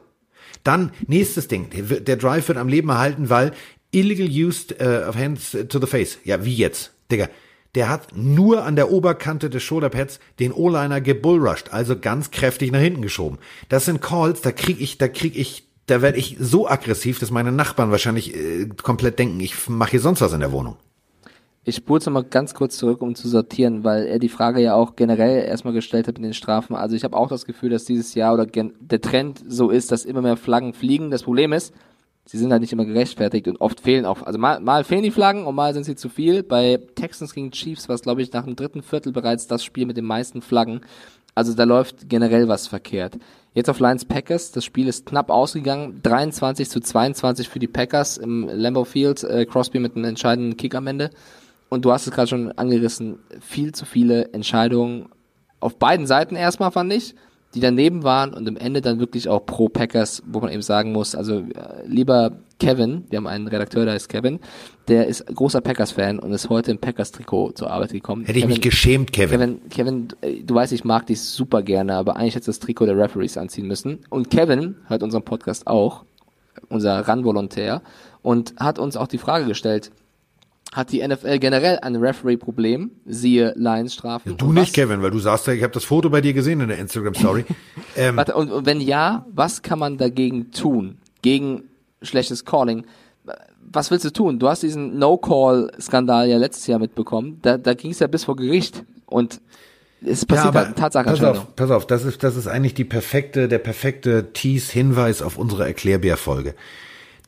Dann nächstes Ding. Der, Drive wird am Leben erhalten, weil illegal used uh, of hands to the face. Ja, wie jetzt? Digga. Der hat nur an der Oberkante des Shoulderpads den O-Liner gebullrushed, also ganz kräftig nach hinten geschoben. Das sind Calls, da krieg ich, da krieg ich, da werde ich so aggressiv, dass meine Nachbarn wahrscheinlich äh, komplett denken, ich mache hier sonst was in der Wohnung. Ich spule noch mal ganz kurz zurück, um zu sortieren, weil er die Frage ja auch generell erstmal gestellt hat mit den Strafen. Also ich habe auch das Gefühl, dass dieses Jahr oder der Trend so ist, dass immer mehr Flaggen fliegen. Das Problem ist, sie sind halt nicht immer gerechtfertigt und oft fehlen auch. Also mal, mal fehlen die Flaggen und mal sind sie zu viel. Bei Texans gegen Chiefs war es, glaube ich, nach dem dritten Viertel bereits das Spiel mit den meisten Flaggen. Also da läuft generell was verkehrt. Jetzt auf Lions Packers. Das Spiel ist knapp ausgegangen. 23 zu 22 für die Packers im Lambeau Field. Äh, Crosby mit einem entscheidenden Kick am Ende. Und du hast es gerade schon angerissen. Viel zu viele Entscheidungen auf beiden Seiten erstmal, fand ich die daneben waren und im Ende dann wirklich auch pro Packers, wo man eben sagen muss, also äh, lieber Kevin, wir haben einen Redakteur, der heißt Kevin, der ist großer Packers-Fan und ist heute im Packers-Trikot zur Arbeit gekommen. Hätte ich Kevin, mich geschämt, Kevin. Kevin, Kevin, äh, du weißt, ich mag dich super gerne, aber eigentlich hättest du das Trikot der Referees anziehen müssen. Und Kevin hört unseren Podcast auch, unser Ran-Volontär, und hat uns auch die Frage gestellt, hat die NFL generell ein Referee-Problem, siehe Lions-Strafen. Du nicht, Kevin, weil du sagst ja, ich habe das Foto bei dir gesehen in der Instagram-Story. [laughs] ähm, Warte, und, und wenn ja, was kann man dagegen tun? Gegen schlechtes Calling? Was willst du tun? Du hast diesen No-Call-Skandal ja letztes Jahr mitbekommen. Da, da ging es ja bis vor Gericht. Und es passiert ja, halt Tatsache. Pass auf, pass auf, das ist, das ist eigentlich die perfekte, der perfekte Tease-Hinweis auf unsere Erklärbär-Folge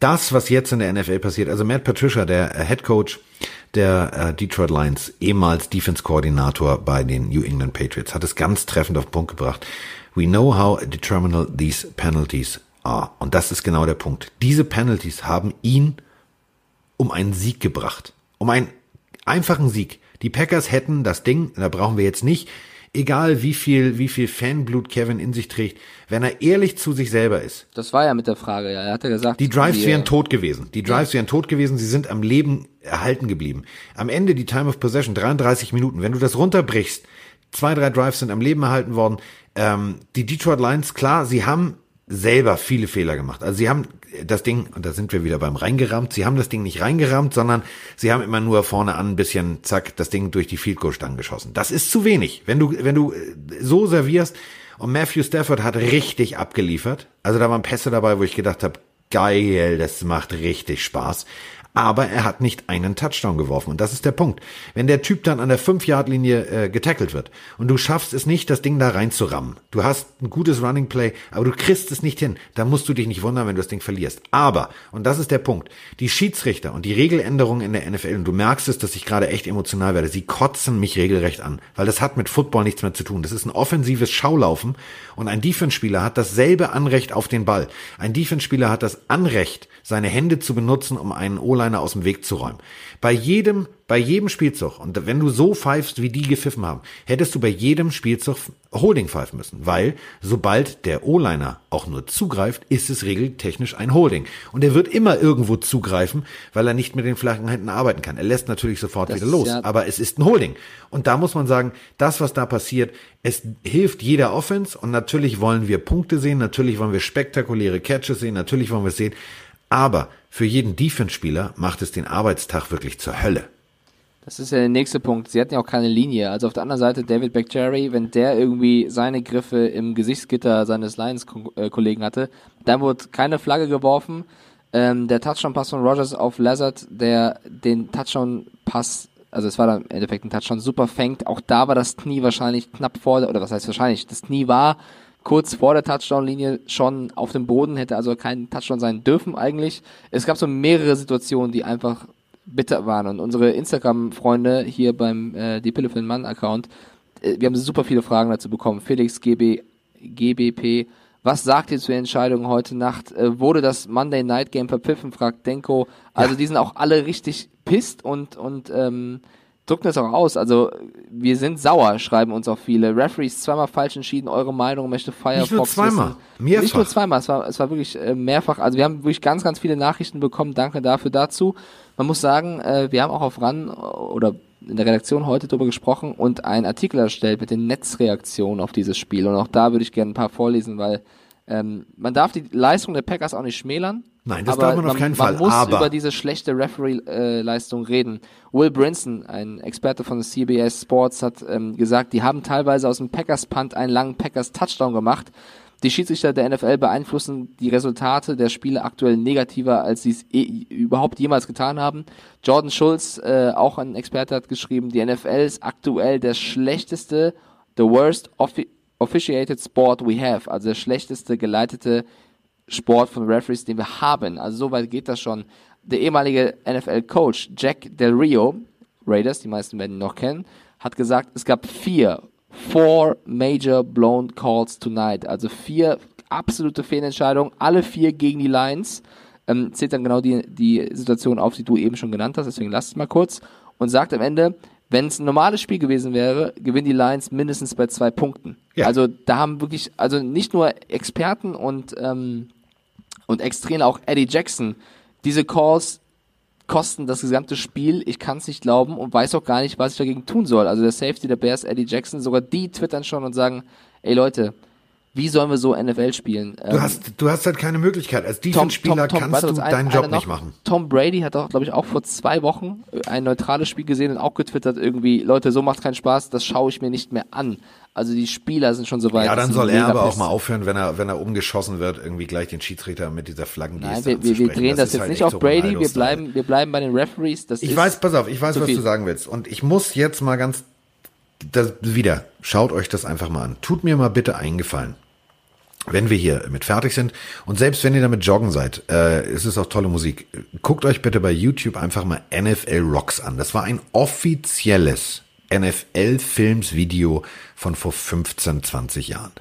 das, was jetzt in der NFL passiert, also Matt Patricia, der äh, Head Coach der äh, Detroit Lions, ehemals Defense Koordinator bei den New England Patriots, hat es ganz treffend auf den Punkt gebracht. We know how determinal these penalties are. Und das ist genau der Punkt. Diese Penalties haben ihn um einen Sieg gebracht. Um einen einfachen Sieg. Die Packers hätten das Ding, da brauchen wir jetzt nicht egal wie viel, wie viel Fanblut Kevin in sich trägt, wenn er ehrlich zu sich selber ist. Das war ja mit der Frage, ja. Er hat ja gesagt. Die Drives wären tot gewesen. Die Drives ja. wären tot gewesen. Sie sind am Leben erhalten geblieben. Am Ende die Time of Possession, 33 Minuten. Wenn du das runterbrichst, zwei, drei Drives sind am Leben erhalten worden. Ähm, die Detroit Lions, klar, sie haben selber viele Fehler gemacht. Also sie haben das Ding, und da sind wir wieder beim reingerammt, sie haben das Ding nicht reingerammt, sondern sie haben immer nur vorne an ein bisschen, zack, das Ding durch die Field Goal Stangen geschossen. Das ist zu wenig. Wenn du, wenn du äh, so servierst, und Matthew Stafford hat richtig abgeliefert. Also da waren Pässe dabei, wo ich gedacht habe, geil, das macht richtig Spaß aber er hat nicht einen Touchdown geworfen. Und das ist der Punkt. Wenn der Typ dann an der 5-Yard-Linie äh, getackelt wird und du schaffst es nicht, das Ding da reinzurammen, du hast ein gutes Running Play, aber du kriegst es nicht hin, dann musst du dich nicht wundern, wenn du das Ding verlierst. Aber, und das ist der Punkt, die Schiedsrichter und die Regeländerungen in der NFL, und du merkst es, dass ich gerade echt emotional werde, sie kotzen mich regelrecht an, weil das hat mit Football nichts mehr zu tun. Das ist ein offensives Schaulaufen und ein Defense-Spieler hat dasselbe Anrecht auf den Ball. Ein Defense-Spieler hat das Anrecht, seine Hände zu benutzen, um einen O-Liner aus dem Weg zu räumen. Bei jedem, bei jedem Spielzug, und wenn du so pfeifst, wie die gepfiffen haben, hättest du bei jedem Spielzug Holding pfeifen müssen, weil sobald der O-Liner auch nur zugreift, ist es regeltechnisch ein Holding. Und er wird immer irgendwo zugreifen, weil er nicht mit den flachen Händen arbeiten kann. Er lässt natürlich sofort das wieder los, ja aber es ist ein Holding. Und da muss man sagen, das, was da passiert, es hilft jeder Offense und natürlich wollen wir Punkte sehen, natürlich wollen wir spektakuläre Catches sehen, natürlich wollen wir es sehen, aber für jeden Defense-Spieler macht es den Arbeitstag wirklich zur Hölle. Das ist ja der nächste Punkt. Sie hatten ja auch keine Linie. Also auf der anderen Seite David Bakhtiari, wenn der irgendwie seine Griffe im Gesichtsgitter seines Lions-Kollegen hatte, dann wurde keine Flagge geworfen. Ähm, der Touchdown-Pass von Rogers auf Lazard, der den Touchdown-Pass, also es war dann im Endeffekt ein Touchdown, super fängt. Auch da war das Knie wahrscheinlich knapp vor, oder was heißt wahrscheinlich, das Knie war kurz vor der Touchdown-Linie schon auf dem Boden, hätte also kein Touchdown sein dürfen eigentlich. Es gab so mehrere Situationen, die einfach bitter waren. Und unsere Instagram-Freunde hier beim äh, Die Pille für den Mann-Account, äh, wir haben super viele Fragen dazu bekommen. Felix GB, GBP, was sagt ihr zur Entscheidung heute Nacht? Äh, wurde das Monday Night Game verpfiffen, fragt Denko. Also ja. die sind auch alle richtig pisst und, und ähm, drücken das auch aus. Also wir sind sauer, schreiben uns auch viele. Referees zweimal falsch entschieden, eure Meinung möchte Firefox Nicht nur zweimal, wissen. mehrfach. Nicht nur zweimal, es war, es war wirklich äh, mehrfach. Also wir haben wirklich ganz, ganz viele Nachrichten bekommen. Danke dafür dazu. Man muss sagen, äh, wir haben auch auf RAN oder in der Redaktion heute darüber gesprochen und einen Artikel erstellt mit den Netzreaktionen auf dieses Spiel. Und auch da würde ich gerne ein paar vorlesen, weil ähm, man darf die Leistung der Packers auch nicht schmälern. Nein, das darf man auf keinen Fall. Man muss aber über diese schlechte Referee-Leistung reden. Will Brinson, ein Experte von CBS Sports, hat ähm, gesagt, die haben teilweise aus dem Packers-Punt einen langen Packers-Touchdown gemacht. Die Schiedsrichter der NFL beeinflussen die Resultate der Spiele aktuell negativer, als sie es eh, überhaupt jemals getan haben. Jordan Schulz, äh, auch ein Experte, hat geschrieben, die NFL ist aktuell der schlechteste, the worst offi officiated sport we have, also der schlechteste geleitete Sport von Referees, den wir haben. Also so weit geht das schon. Der ehemalige NFL-Coach Jack Del Rio, Raiders, die meisten werden ihn noch kennen, hat gesagt, es gab vier, four major blown calls tonight. Also vier absolute Fehlentscheidung. Alle vier gegen die Lions. Ähm, zählt dann genau die, die Situation auf, die du eben schon genannt hast, deswegen lasst es mal kurz. Und sagt am Ende, wenn es ein normales Spiel gewesen wäre, gewinnen die Lions mindestens bei zwei Punkten. Ja. Also da haben wirklich, also nicht nur Experten und, ähm, und Extreme, auch Eddie Jackson, diese Calls kosten das gesamte Spiel. Ich kann es nicht glauben und weiß auch gar nicht, was ich dagegen tun soll. Also der Safety der Bears, Eddie Jackson, sogar die twittern schon und sagen, ey Leute, wie sollen wir so NFL spielen? Du Ähm, hast, du hast halt keine Möglichkeit. Als Defense-Spieler kannst warte, du ein- deinen Job noch. nicht machen. Tom Brady hat auch, glaube ich, auch vor zwei Wochen ein neutrales Spiel gesehen und auch getwittert irgendwie, Leute, so macht keinen Spaß, das schaue ich mir nicht mehr an. Also die Spieler sind schon so weit. Ja, dann soll er aber auch mal aufhören, wenn er, wenn er umgeschossen wird, irgendwie gleich den Schiedsrichter mit dieser Flaggengeste Nein, wir, wir, drehen das, ist jetzt halt nicht auf so Brady, wir bleiben, wir bleiben bei den Referees. Das Ich weiß, pass auf, ich weiß, was viel. du sagen willst. Und ich muss jetzt mal ganz, das, wieder, schaut euch das einfach mal an. Tut mir mal bitte einen Gefallen. Wenn wir hier mit fertig sind und selbst wenn ihr damit joggen seid, äh, es ist auch tolle Musik. Guckt euch bitte bei YouTube einfach mal NFL Rocks an. Das war ein offizielles NFL-Filmsvideo von vor 15, 20 Jahren.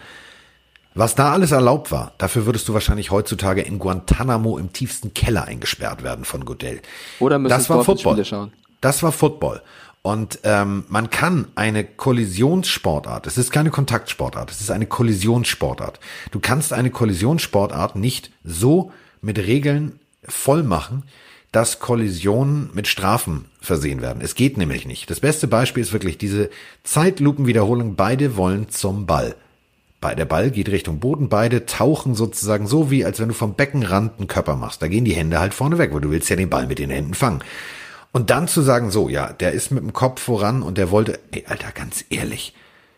Was da alles erlaubt war, dafür würdest du wahrscheinlich heutzutage in Guantanamo im tiefsten Keller eingesperrt werden von Goodell. Oder müssen das war Football. schauen. Das war Football. Und ähm, man kann eine Kollisionssportart, es ist keine Kontaktsportart, es ist eine Kollisionssportart. Du kannst eine Kollisionssportart nicht so mit Regeln voll machen, dass Kollisionen mit Strafen versehen werden. Es geht nämlich nicht. Das beste Beispiel ist wirklich diese Zeitlupenwiederholung. Beide wollen zum Ball. Der Ball geht Richtung Boden, beide tauchen sozusagen so wie, als wenn du vom Beckenrand einen Körper machst. Da gehen die Hände halt vorne weg, weil du willst ja den Ball mit den Händen fangen. Und dann zu sagen, so, ja, der ist mit dem Kopf voran und der wollte, ey, Alter, ganz ehrlich,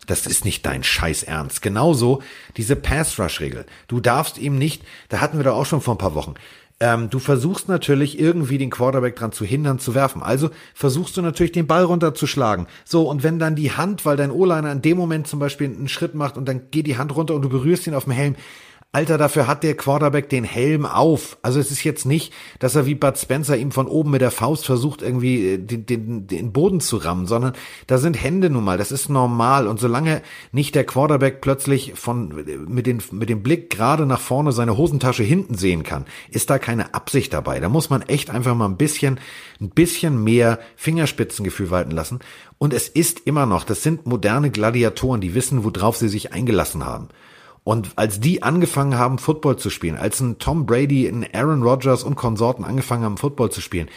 das ist nicht dein Scheiß Ernst. Genauso diese Pass-Rush-Regel. Du darfst ihm nicht, da hatten wir doch auch schon vor ein paar Wochen, ähm, du versuchst natürlich irgendwie den Quarterback dran zu hindern, zu werfen. Also versuchst du natürlich den Ball runterzuschlagen. So, und wenn dann die Hand, weil dein O-Liner in dem Moment zum Beispiel einen Schritt macht und dann geht die Hand runter und du berührst ihn auf dem Helm, Alter, dafür hat der Quarterback den Helm auf. Also es ist jetzt nicht, dass er wie Bud Spencer ihm von oben mit der Faust versucht, irgendwie äh, den, den, den Boden zu rammen, sondern da sind Hände nun mal, das ist normal. Und solange nicht der Quarterback plötzlich von, mit, den, mit dem Blick gerade nach vorne seine Hosentasche hinten sehen kann, ist da keine Absicht dabei. Da muss man echt einfach mal ein bisschen, ein bisschen mehr Fingerspitzengefühl walten lassen. Und es ist immer noch, das sind moderne Gladiatoren, die wissen, worauf sie sich eingelassen haben. Und als die angefangen haben, Football zu spielen, als ein Tom Brady, ein Aaron Rodgers und Konsorten angefangen haben, Football zu spielen,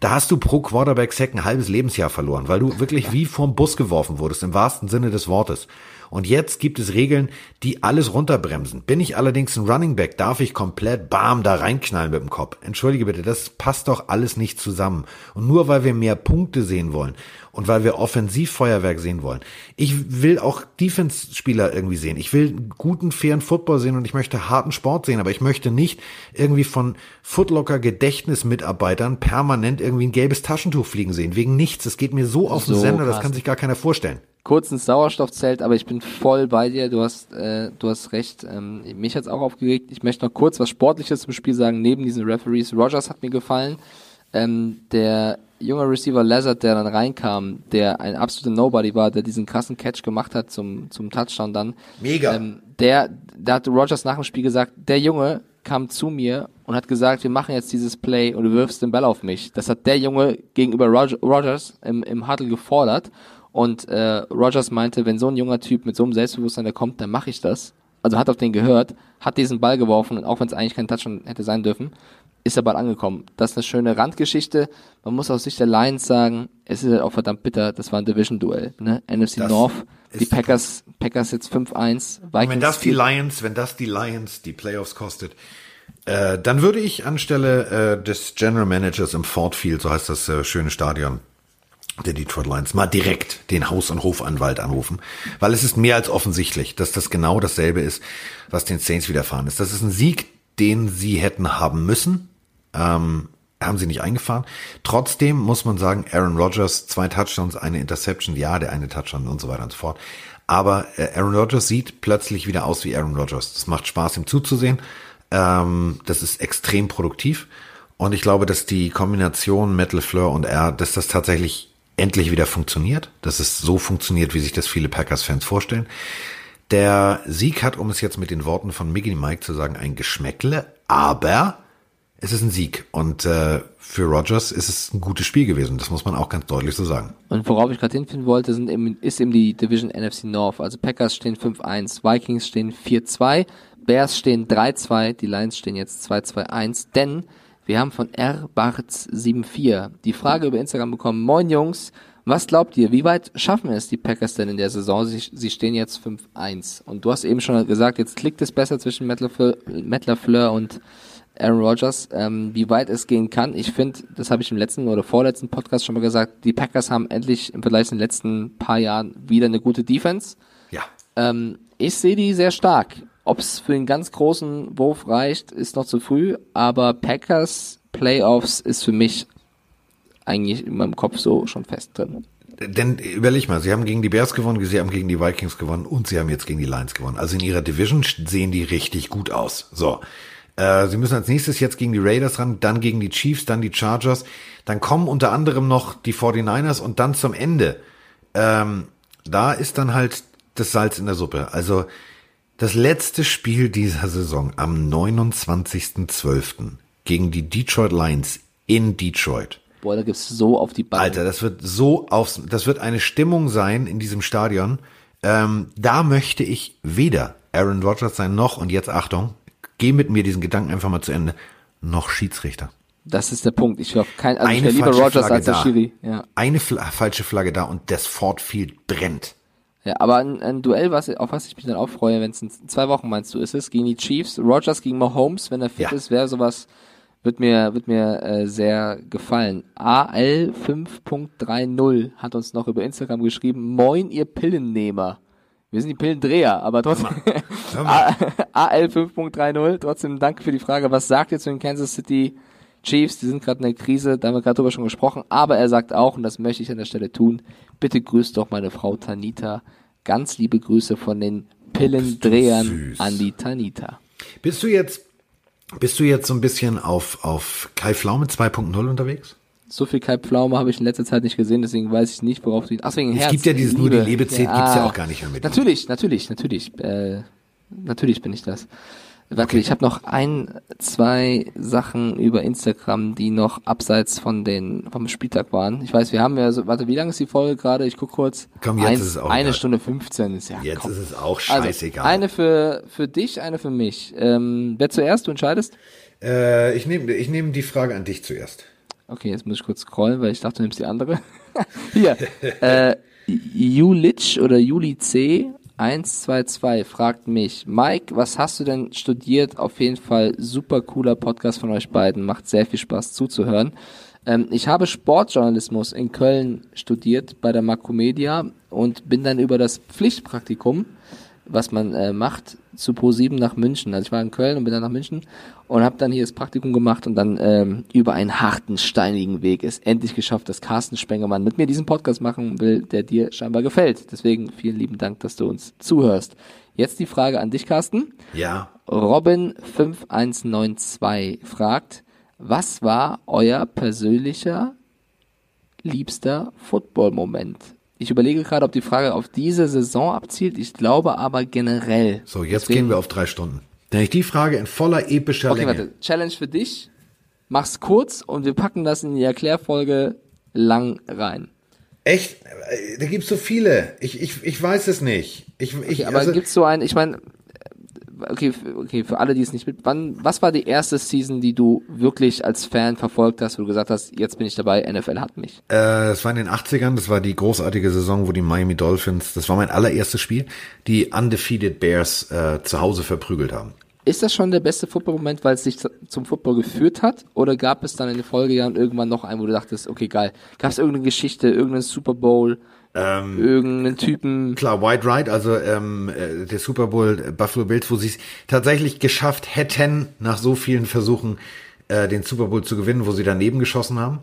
da hast du pro Quarterback-Sack ein halbes Lebensjahr verloren, weil du wirklich wie vorm Bus geworfen wurdest, im wahrsten Sinne des Wortes. Und jetzt gibt es Regeln, die alles runterbremsen. Bin ich allerdings ein Running Back, darf ich komplett bam da reinknallen mit dem Kopf. Entschuldige bitte, das passt doch alles nicht zusammen. Und nur weil wir mehr Punkte sehen wollen und weil wir Offensivfeuerwerk sehen wollen. Ich will auch Defense-Spieler irgendwie sehen. Ich will guten, fairen Football sehen und ich möchte harten Sport sehen, aber ich möchte nicht irgendwie von Footlocker Gedächtnismitarbeitern permanent irgendwie ein gelbes Taschentuch fliegen sehen. Wegen nichts. Das geht mir so auf den So, Sender, das krass. kann sich gar keiner vorstellen. kurz ins Sauerstoffzelt, aber ich bin voll bei dir. Du hast, äh, du hast recht. Ähm, mich hat's auch aufgeregt. Ich möchte noch kurz was Sportliches zum Spiel sagen. Neben diesen Referees, Rogers hat mir gefallen. Ähm, der junge Receiver Lazard, der dann reinkam, der ein absoluter Nobody war, der diesen krassen Catch gemacht hat zum zum Touchdown dann. Mega. Ähm, der, da hatte Rogers nach dem Spiel gesagt, der Junge kam zu mir und hat gesagt, wir machen jetzt dieses Play und du wirfst den Ball auf mich. Das hat der Junge gegenüber Rog Rogers im, im Huddle gefordert. Und äh, Rogers meinte, wenn so ein junger Typ mit so einem Selbstbewusstsein da kommt, dann mache ich das. Also hat auf den gehört, hat diesen Ball geworfen auch wenn es eigentlich kein Touchdown hätte sein dürfen, ist Ball angekommen. Das ist eine schöne Randgeschichte. Man muss aus Sicht der Lions sagen, es ist halt auch verdammt bitter, das war ein Division-Duell. Ne? NFC Das North, die Packers, Packers jetzt 5-1. Und wenn das die Lions, wenn das die Lions die Playoffs kostet, äh, dann würde ich anstelle äh, des General Managers im Ford Field, so heißt das äh, schöne Stadion der Detroit Lions, mal direkt den Haus- und Hofanwalt anrufen, weil es ist mehr als offensichtlich, dass das genau dasselbe ist, was den Saints widerfahren ist. Das ist ein Sieg, den sie hätten haben müssen. Ähm, haben sie nicht eingefahren. Trotzdem muss man sagen, Aaron Rodgers, zwei Touchdowns, eine Interception, ja, der eine Touchdown und so weiter und so fort. Aber äh, Aaron Rodgers sieht plötzlich wieder aus wie Aaron Rodgers. Das macht Spaß, ihm zuzusehen. Ähm, das ist extrem produktiv. Und ich glaube, dass die Kombination Metal Fleur und er, dass das tatsächlich endlich wieder funktioniert. Dass es so funktioniert, wie sich das viele Packers-Fans vorstellen. Der Sieg hat, um es jetzt mit den Worten von Miggy Mike zu sagen, ein Geschmäckle, aber es ist ein Sieg. Und äh, für Rogers ist es ein gutes Spiel gewesen. Das muss man auch ganz deutlich so sagen. Und worauf ich gerade hinfinden wollte, sind eben, ist eben die Division NFC North. Also Packers stehen 5-1, Vikings stehen 4-2, Bears stehen 3-2, die Lions stehen jetzt 2-2-1, denn wir haben von R. Bartz 74 die Frage über Instagram bekommen, moin Jungs, was glaubt ihr, wie weit schaffen es die Packers denn in der Saison? Sie, sie stehen jetzt 5-1. Und du hast eben schon gesagt, jetzt klickt es besser zwischen Matt LaFleur und Aaron Rodgers, ähm, wie weit es gehen kann. Ich finde, das habe ich im letzten oder vorletzten Podcast schon mal gesagt, die Packers haben endlich im Vergleich zu den letzten paar Jahren wieder eine gute Defense. Ja. Ähm, ich sehe die sehr stark. Ob es für einen ganz großen Wurf reicht, ist noch zu früh, aber Packers Playoffs ist für mich eigentlich in meinem Kopf so schon fest drin. Denn überleg mal, sie haben gegen die Bears gewonnen, sie haben gegen die Vikings gewonnen und sie haben jetzt gegen die Lions gewonnen. Also in ihrer Division sehen die richtig gut aus. So. Äh, sie müssen als nächstes jetzt gegen die Raiders ran, dann gegen die Chiefs, dann die Chargers. Dann kommen unter anderem noch die 49ers und dann zum Ende. Ähm, da ist dann halt das Salz in der Suppe. Also das letzte Spiel dieser Saison am 29.12. gegen die Detroit Lions in Detroit. Boah, da gibt's so auf die Beine. Alter, das wird so aufs, das wird eine Stimmung sein in diesem Stadion. Ähm, da möchte ich weder Aaron Rodgers sein noch, und jetzt Achtung, geh mit mir diesen Gedanken einfach mal zu Ende, noch Schiedsrichter. Das ist der Punkt. Ich höre kein, also Eine ich lieber falsche Rogers Flagge als der da. Schiri. Ja. Eine Fla falsche Flagge da und das Ford Field brennt. ja, aber ein, ein Duell, was, auf was ich mich dann auch freue, wenn es in zwei Wochen meinst du, ist es gegen die Chiefs, Rogers gegen Mahomes, wenn er fit Ja. ist, wäre sowas, wird mir, wird mir äh, sehr gefallen. AL 5.30 hat uns noch über Instagram geschrieben, moin ihr Pillennehmer. Wir sind die Pillendreher, aber trotzdem. AL 5.30, [laughs] trotzdem danke für die Frage. Was sagt ihr zu den Kansas City Chiefs? Die sind gerade in der Krise, da haben wir gerade drüber schon gesprochen. Aber er sagt auch, und das möchte ich an der Stelle tun, bitte grüßt doch meine Frau Tanita. Ganz liebe Grüße von den Pillendrehern an die Tanita. Bist du jetzt, bist du jetzt so ein bisschen auf, auf Kai Pflaume 2.0 unterwegs? So viel Kai Pflaume habe ich in letzter Zeit nicht gesehen, deswegen weiß ich nicht, worauf du ihn. Ach, wegen Es Herz. gibt ja dieses nur die Liebe. Liebe zählt, gibt's ja auch gar nicht mehr mit ihm. Natürlich, natürlich, natürlich. Äh, natürlich bin ich das. Warte, ich habe noch ein, zwei Sachen über Instagram, die noch abseits von den vom Spieltag waren. Ich weiß, wir haben ja so, warte, wie lang ist die Folge gerade? Ich guck kurz. Komm, jetzt ein, ist es auch Eine egal. Stunde 15 ist ja. Jetzt komm. ist es auch Also, scheißegal. eine für für dich, eine für mich. Ähm, wer zuerst? Du entscheidest? äh, ich nehme ich nehm die Frage an dich zuerst. Okay, jetzt muss ich kurz scrollen, weil ich dachte, du nimmst die andere. [laughs] Hier, äh, Julitsch oder Juli C. 122 fragt mich, Mike, was hast du denn studiert? Auf jeden Fall super cooler Podcast von euch beiden, macht sehr viel Spaß zuzuhören. Ähm, ich habe Sportjournalismus in Köln studiert bei der Makromedia und bin dann über das Pflichtpraktikum was man äh, macht, zu Pro7 nach München. Also ich war in Köln und bin dann nach München und habe dann hier das Praktikum gemacht und dann ähm, über einen harten, steinigen Weg es endlich geschafft, dass Carsten Spengemann mit mir diesen Podcast machen will, der dir scheinbar gefällt. Deswegen vielen lieben Dank, dass du uns zuhörst. Jetzt die Frage an dich, Carsten. Ja. Robin5192 fragt, was war euer persönlicher liebster Football-Moment? Ich überlege gerade, ob die Frage auf diese Saison abzielt. Ich glaube aber generell. So, jetzt Deswegen- gehen wir auf drei Stunden. Denn ich die Frage in voller epischer Okay, Länge. warte. Challenge für dich. Mach's kurz und wir packen das in die Erklärfolge lang rein. Echt? Äh, Da gibt's so viele. Ich, ich, ich weiß es nicht. Ich, ich, Okay, aber also, gibt's so ein, ich meine, okay, okay, für alle, die es nicht mit, wann, was war die erste Season, die du wirklich als Fan verfolgt hast, wo du gesagt hast, jetzt bin ich dabei, NFL hat mich? äh, das war in den 80ern, das war die großartige Saison, wo die Miami Dolphins, das war mein allererstes Spiel, die Undefeated Bears äh, zu Hause verprügelt haben. Ist das schon der beste Football-Moment, weil es dich zu- zum Football geführt hat? Oder gab es dann in den Folgejahren irgendwann noch einen, wo du dachtest, okay, geil, gab es irgendeine Geschichte, irgendeinen Super Bowl, Ähm, irgendeinen Typen? Klar, White Right, also ähm, äh, der Super Bowl äh, Buffalo Bills, wo sie es tatsächlich geschafft hätten, nach so vielen Versuchen äh, den Super Bowl zu gewinnen, wo sie daneben geschossen haben.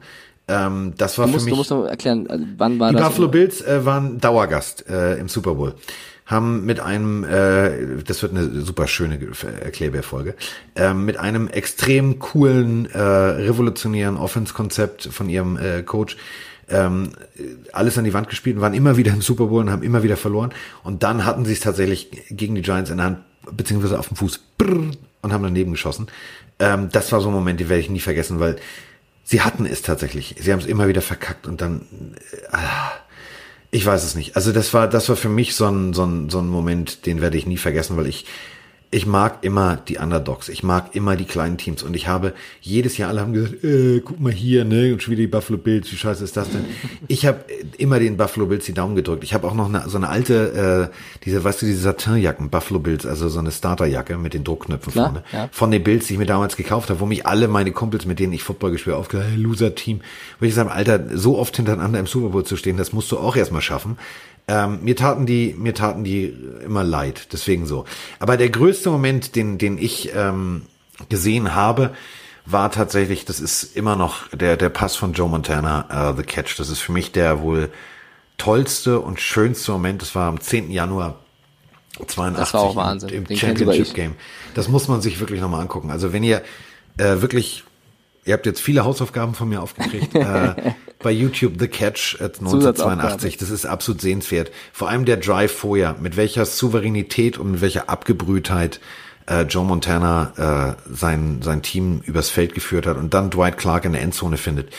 Ähm, das war Du für musst, mich. du musst noch erklären, also wann war Die das? Buffalo Bills äh, waren Dauergast äh, im Super Bowl. Haben mit einem, äh, das wird eine super schöne Ge- Erklärbärfolge, ähm, mit einem extrem coolen, äh, revolutionären Offense-Konzept von ihrem äh, Coach ähm, alles an die Wand gespielt und waren immer wieder im Super Bowl und haben immer wieder verloren. Und dann hatten sie es tatsächlich gegen die Giants in der Hand, beziehungsweise auf dem Fuß brrr, und haben daneben geschossen. Ähm, das war so ein Moment, den werde ich nie vergessen, weil sie hatten es tatsächlich. Sie haben es immer wieder verkackt und dann, äh, ich weiß es nicht. Also das war, das war für mich so ein, so ein, so ein Moment, den werde ich nie vergessen, weil ich ich mag immer die Underdogs, ich mag immer die kleinen Teams und ich habe jedes Jahr alle haben gesagt, äh, guck mal hier, ne, und schon wieder die Buffalo Bills, wie scheiße ist das denn? [laughs] Ich habe immer den Buffalo Bills die Daumen gedrückt. Ich habe auch noch eine, so eine alte, äh, diese, weißt du, diese Satinjacken, Buffalo Bills, also so eine Starterjacke mit den Druckknöpfen Klar, vorne, ja. von den Bills, die ich mir damals gekauft habe, wo mich alle meine Kumpels, mit denen ich Football gespielt habe, aufgehört, hey, Loser-Team, wo ich sage, Alter, so oft hintereinander im Super Bowl zu stehen, das musst du auch erstmal schaffen. Ähm, mir taten die, mir taten die immer leid, deswegen so. Aber der größte Moment, den, den ich ähm, gesehen habe, war tatsächlich, das ist immer noch der, der Pass von Joe Montana, uh, The Catch. Das ist für mich der wohl tollste und schönste Moment. Das war am 10. Januar 82 Das war auch Wahnsinn. im Den Championship. Game. Das muss man sich wirklich nochmal angucken. Also wenn ihr äh, wirklich, ihr habt jetzt viele Hausaufgaben von mir aufgekriegt, [laughs] äh, bei YouTube The Catch äh, 1982, das ist absolut sehenswert. Vor allem der Drive vorher, mit welcher Souveränität und mit welcher Abgebrühtheit äh, Joe Montana äh, sein, sein Team übers Feld geführt hat und dann Dwight Clark in der Endzone findet.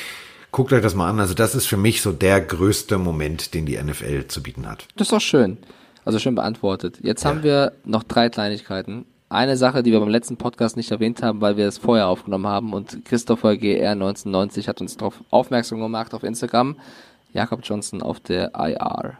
Guckt euch das mal an. Also das ist für mich so der größte Moment, den die NFL zu bieten hat. Das ist doch schön. Also schön beantwortet. Jetzt haben wir noch drei Kleinigkeiten. Eine Sache, die wir beim letzten Podcast nicht erwähnt haben, weil wir es vorher aufgenommen haben und Christopher GR 1990 hat uns darauf aufmerksam gemacht auf Instagram. Jakob Johnson auf der IR.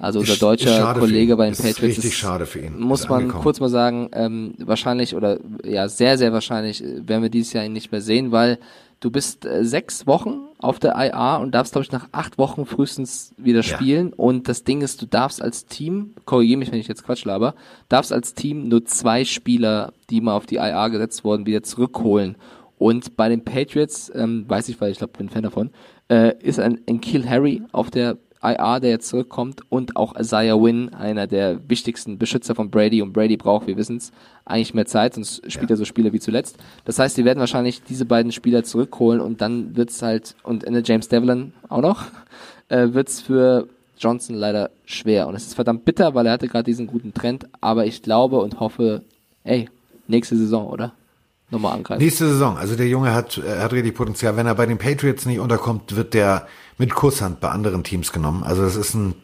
Also unser Ist- ist deutscher Kollege bei den Ist Patriots. richtig schade für ihn. Muss Ist man angekommen. kurz mal sagen, ähm, wahrscheinlich oder ja, sehr, sehr wahrscheinlich äh, werden wir dieses Jahr ihn nicht mehr sehen, weil du bist äh, sechs Wochen auf der IR und darfst, glaube ich, nach acht Wochen frühestens wieder Ja. spielen. Und das Ding ist, du darfst als Team, korrigiere mich, wenn ich jetzt Quatsch laber, darfst als Team nur zwei Spieler, die mal auf die IR gesetzt wurden, wieder zurückholen. Und bei den Patriots, ähm, weiß ich, weil ich glaube, bin Fan davon, äh, ist ein, ein Kill Harry auf der IR, der jetzt zurückkommt, und auch Isaiah Wynn, einer der wichtigsten Beschützer von Brady. Und Brady braucht, wir wissen es, eigentlich mehr Zeit, sonst spielt er so Spiele wie zuletzt. Das heißt, die werden wahrscheinlich diese beiden Spieler zurückholen und dann wird's halt, und Ende James Devlin auch noch, äh, wird's für Johnson leider schwer. Und es ist verdammt bitter, weil er hatte gerade diesen guten Trend, aber ich glaube und hoffe, ey, nächste Saison, oder? Nochmal angreifen. Nächste Saison. Also der Junge hat, hat richtig Potenzial. Wenn er bei den Patriots nicht unterkommt, wird der mit Kusshand bei anderen Teams genommen. Also das ist ein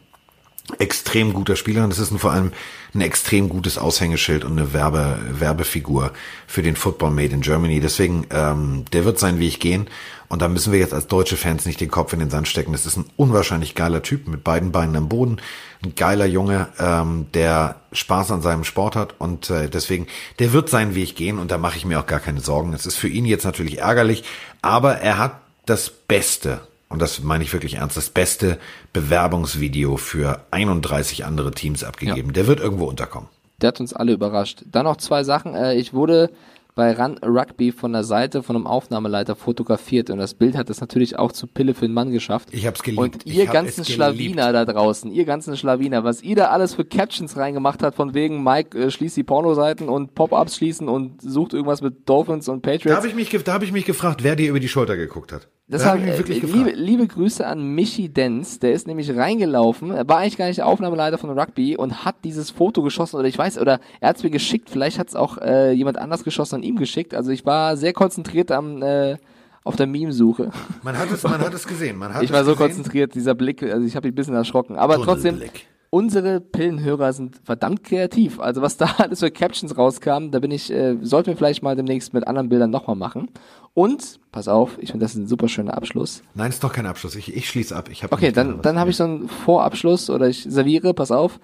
extrem guter Spieler und das ist ein, vor allem ein extrem gutes Aushängeschild und eine Werbe, Werbefigur für den Football Made in Germany. Deswegen, ähm, der wird seinen Weg gehen und da müssen wir jetzt als deutsche Fans nicht den Kopf in den Sand stecken. Das ist ein unwahrscheinlich geiler Typ mit beiden Beinen am Boden, ein geiler Junge, ähm, der Spaß an seinem Sport hat und äh, deswegen, der wird seinen Weg gehen und da mache ich mir auch gar keine Sorgen. Es ist für ihn jetzt natürlich ärgerlich, aber er hat das Beste und das meine ich wirklich ernst, das beste Bewerbungsvideo für 31 andere Teams abgegeben. Der wird irgendwo unterkommen. Der hat uns alle überrascht. Dann noch zwei Sachen. Äh, ich wurde bei Run Rugby von der Seite von einem Aufnahmeleiter fotografiert und das Bild hat es natürlich auch zu Pille für den Mann geschafft. Ich hab's geliebt. Und ihr ganzen. Schlawiner da draußen, ihr ganzen Schlawiner, was ihr da alles für Captions reingemacht habt, von wegen Mike äh, schließt die Pornoseiten und Pop-Ups schließen und sucht irgendwas mit Dolphins und Da Patriots. habe ich mich, da habe ich mich gefragt, wer dir über die Schulter geguckt hat. Das da war, habe ich mich äh, wirklich liebe, gefragt. liebe Grüße an Michi Denz, der ist nämlich reingelaufen, er war eigentlich gar nicht der Aufnahmeleiter von Rugby und hat dieses Foto geschossen oder ich weiß, oder er hat es mir geschickt, vielleicht hat es auch äh, jemand anders geschossen und ihm geschickt. Also ich war sehr konzentriert am äh, auf der Meme-Suche. Man hat es, man hat es gesehen. Man hat [laughs] Ich war so gesehen. konzentriert, dieser Blick, also ich habe mich ein bisschen erschrocken. Aber trotzdem, Tunnelblick. Unsere Pillenhörer sind verdammt kreativ. Also was da [laughs] alles für Captions rauskam, da bin ich, äh, sollten wir vielleicht mal demnächst mit anderen Bildern nochmal machen. Und, pass auf, ich finde das ist ein super schöner Abschluss. Nein, ist doch kein Abschluss. Ich, ich schließe ab. Ich hab Okay, dann, dann habe ich so einen Vorabschluss oder ich serviere, pass auf.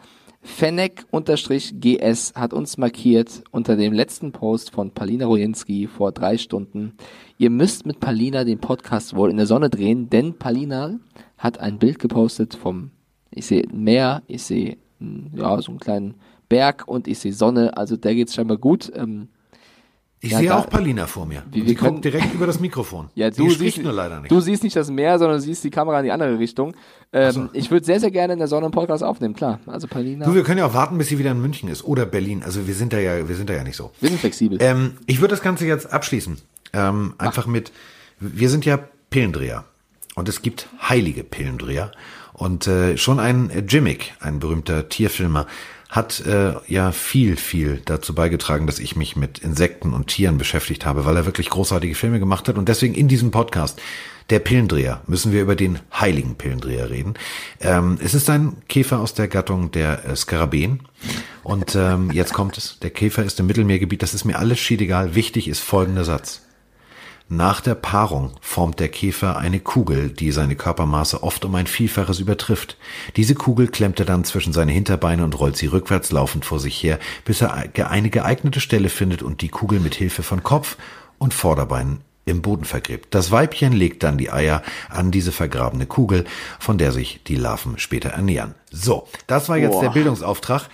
Fennec-GS hat uns markiert unter dem letzten Post von Palina Rojinski vor drei Stunden. Ihr müsst mit Palina den Podcast wohl in der Sonne drehen, denn Palina hat ein Bild gepostet vom, ich sehe ein Meer, ich sehe ja, so einen kleinen Berg und ich sehe Sonne, also der geht's scheinbar gut. Ähm, ich ja, sehe da- auch Palina vor mir. Wie- die guckt direkt über das Mikrofon. Ja, du siehst, nur leider nicht. du siehst nicht das Meer, sondern du siehst die Kamera in die andere Richtung. Ähm, so. Ich würde sehr, sehr gerne in der Sonne einen Podcast aufnehmen, klar. Also Palina, Du, wir können ja auch warten, bis sie wieder in München ist oder Berlin. Also wir sind da ja, wir sind da ja nicht so. wir sind flexibel. Ähm, ich würde das Ganze jetzt abschließen. Ähm, einfach mit, wir sind ja Pillendreher. und es gibt heilige Pillendreher. Und äh, schon ein Jimmick, ein berühmter Tierfilmer, hat äh, ja viel, viel dazu beigetragen, dass ich mich mit Insekten und Tieren beschäftigt habe, weil er wirklich großartige Filme gemacht hat. Und deswegen in diesem Podcast, der Pillendreher, müssen wir über den heiligen Pillendreher reden. Ähm, es ist ein Käfer aus der Gattung der äh, Skarabäen. Und ähm, jetzt kommt es. Der Käfer ist im Mittelmeergebiet. Das ist mir alles schiedegal. Wichtig ist folgender Satz. Nach der Paarung formt der Käfer eine Kugel, die seine Körpermaße oft um ein Vielfaches übertrifft. Diese Kugel klemmt er dann zwischen seine Hinterbeine und rollt sie rückwärts laufend vor sich her, bis er eine geeignete Stelle findet und die Kugel mit Hilfe von Kopf und Vorderbeinen im Boden vergräbt. Das Weibchen legt dann die Eier an diese vergrabene Kugel, von der sich die Larven später ernähren. So, das war jetzt Boah. der Bildungsauftrag.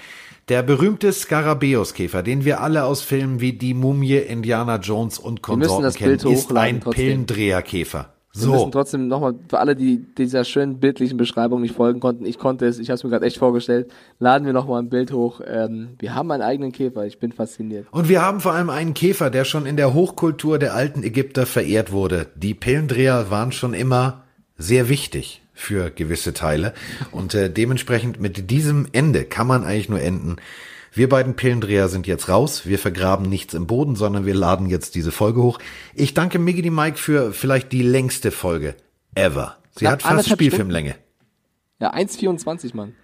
Der berühmte Skarabäuskäfer, den wir alle aus Filmen wie Die Mumie, Indiana Jones und Konsorten kennen, ist ein Pillendreherkäfer. So. Wir müssen trotzdem nochmal, für alle, die dieser schönen bildlichen Beschreibung nicht folgen konnten, ich konnte es, ich habe es mir gerade echt vorgestellt, laden wir nochmal ein Bild hoch. Ähm, wir haben einen eigenen Käfer, ich bin fasziniert. Und wir haben vor allem einen Käfer, der schon in der Hochkultur der alten Ägypter verehrt wurde. Die Pillendreher waren schon immer sehr wichtig für gewisse Teile. Und äh, dementsprechend mit diesem Ende kann man eigentlich nur enden. Wir beiden Pillendreher sind jetzt raus. Wir vergraben nichts im Boden, sondern wir laden jetzt diese Folge hoch. Ich danke Miggity Mike für vielleicht die längste Folge ever. Sie Na, hat fast Spielfilmlänge. Ja, 1,24, Mann.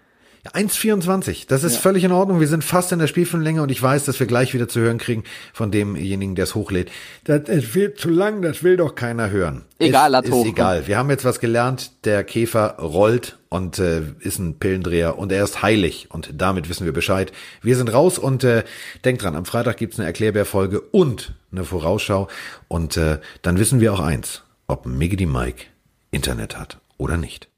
1,24. Das ist ja. völlig in Ordnung. Wir sind fast in der Spielfilmlänge und ich weiß, dass wir gleich wieder zu hören kriegen von demjenigen, der es hochlädt. Das, es wird zu lang, das will doch keiner hören. Egal, ist, ist hoch. egal. Wir haben jetzt was gelernt. Der Käfer rollt und äh, ist ein Pillendreher und er ist heilig und damit wissen wir Bescheid. Wir sind raus und äh, denkt dran, am Freitag gibt's eine Erklärbär-Folge und eine Vorausschau und äh, dann wissen wir auch eins, ob Miggity Mike Internet hat oder nicht.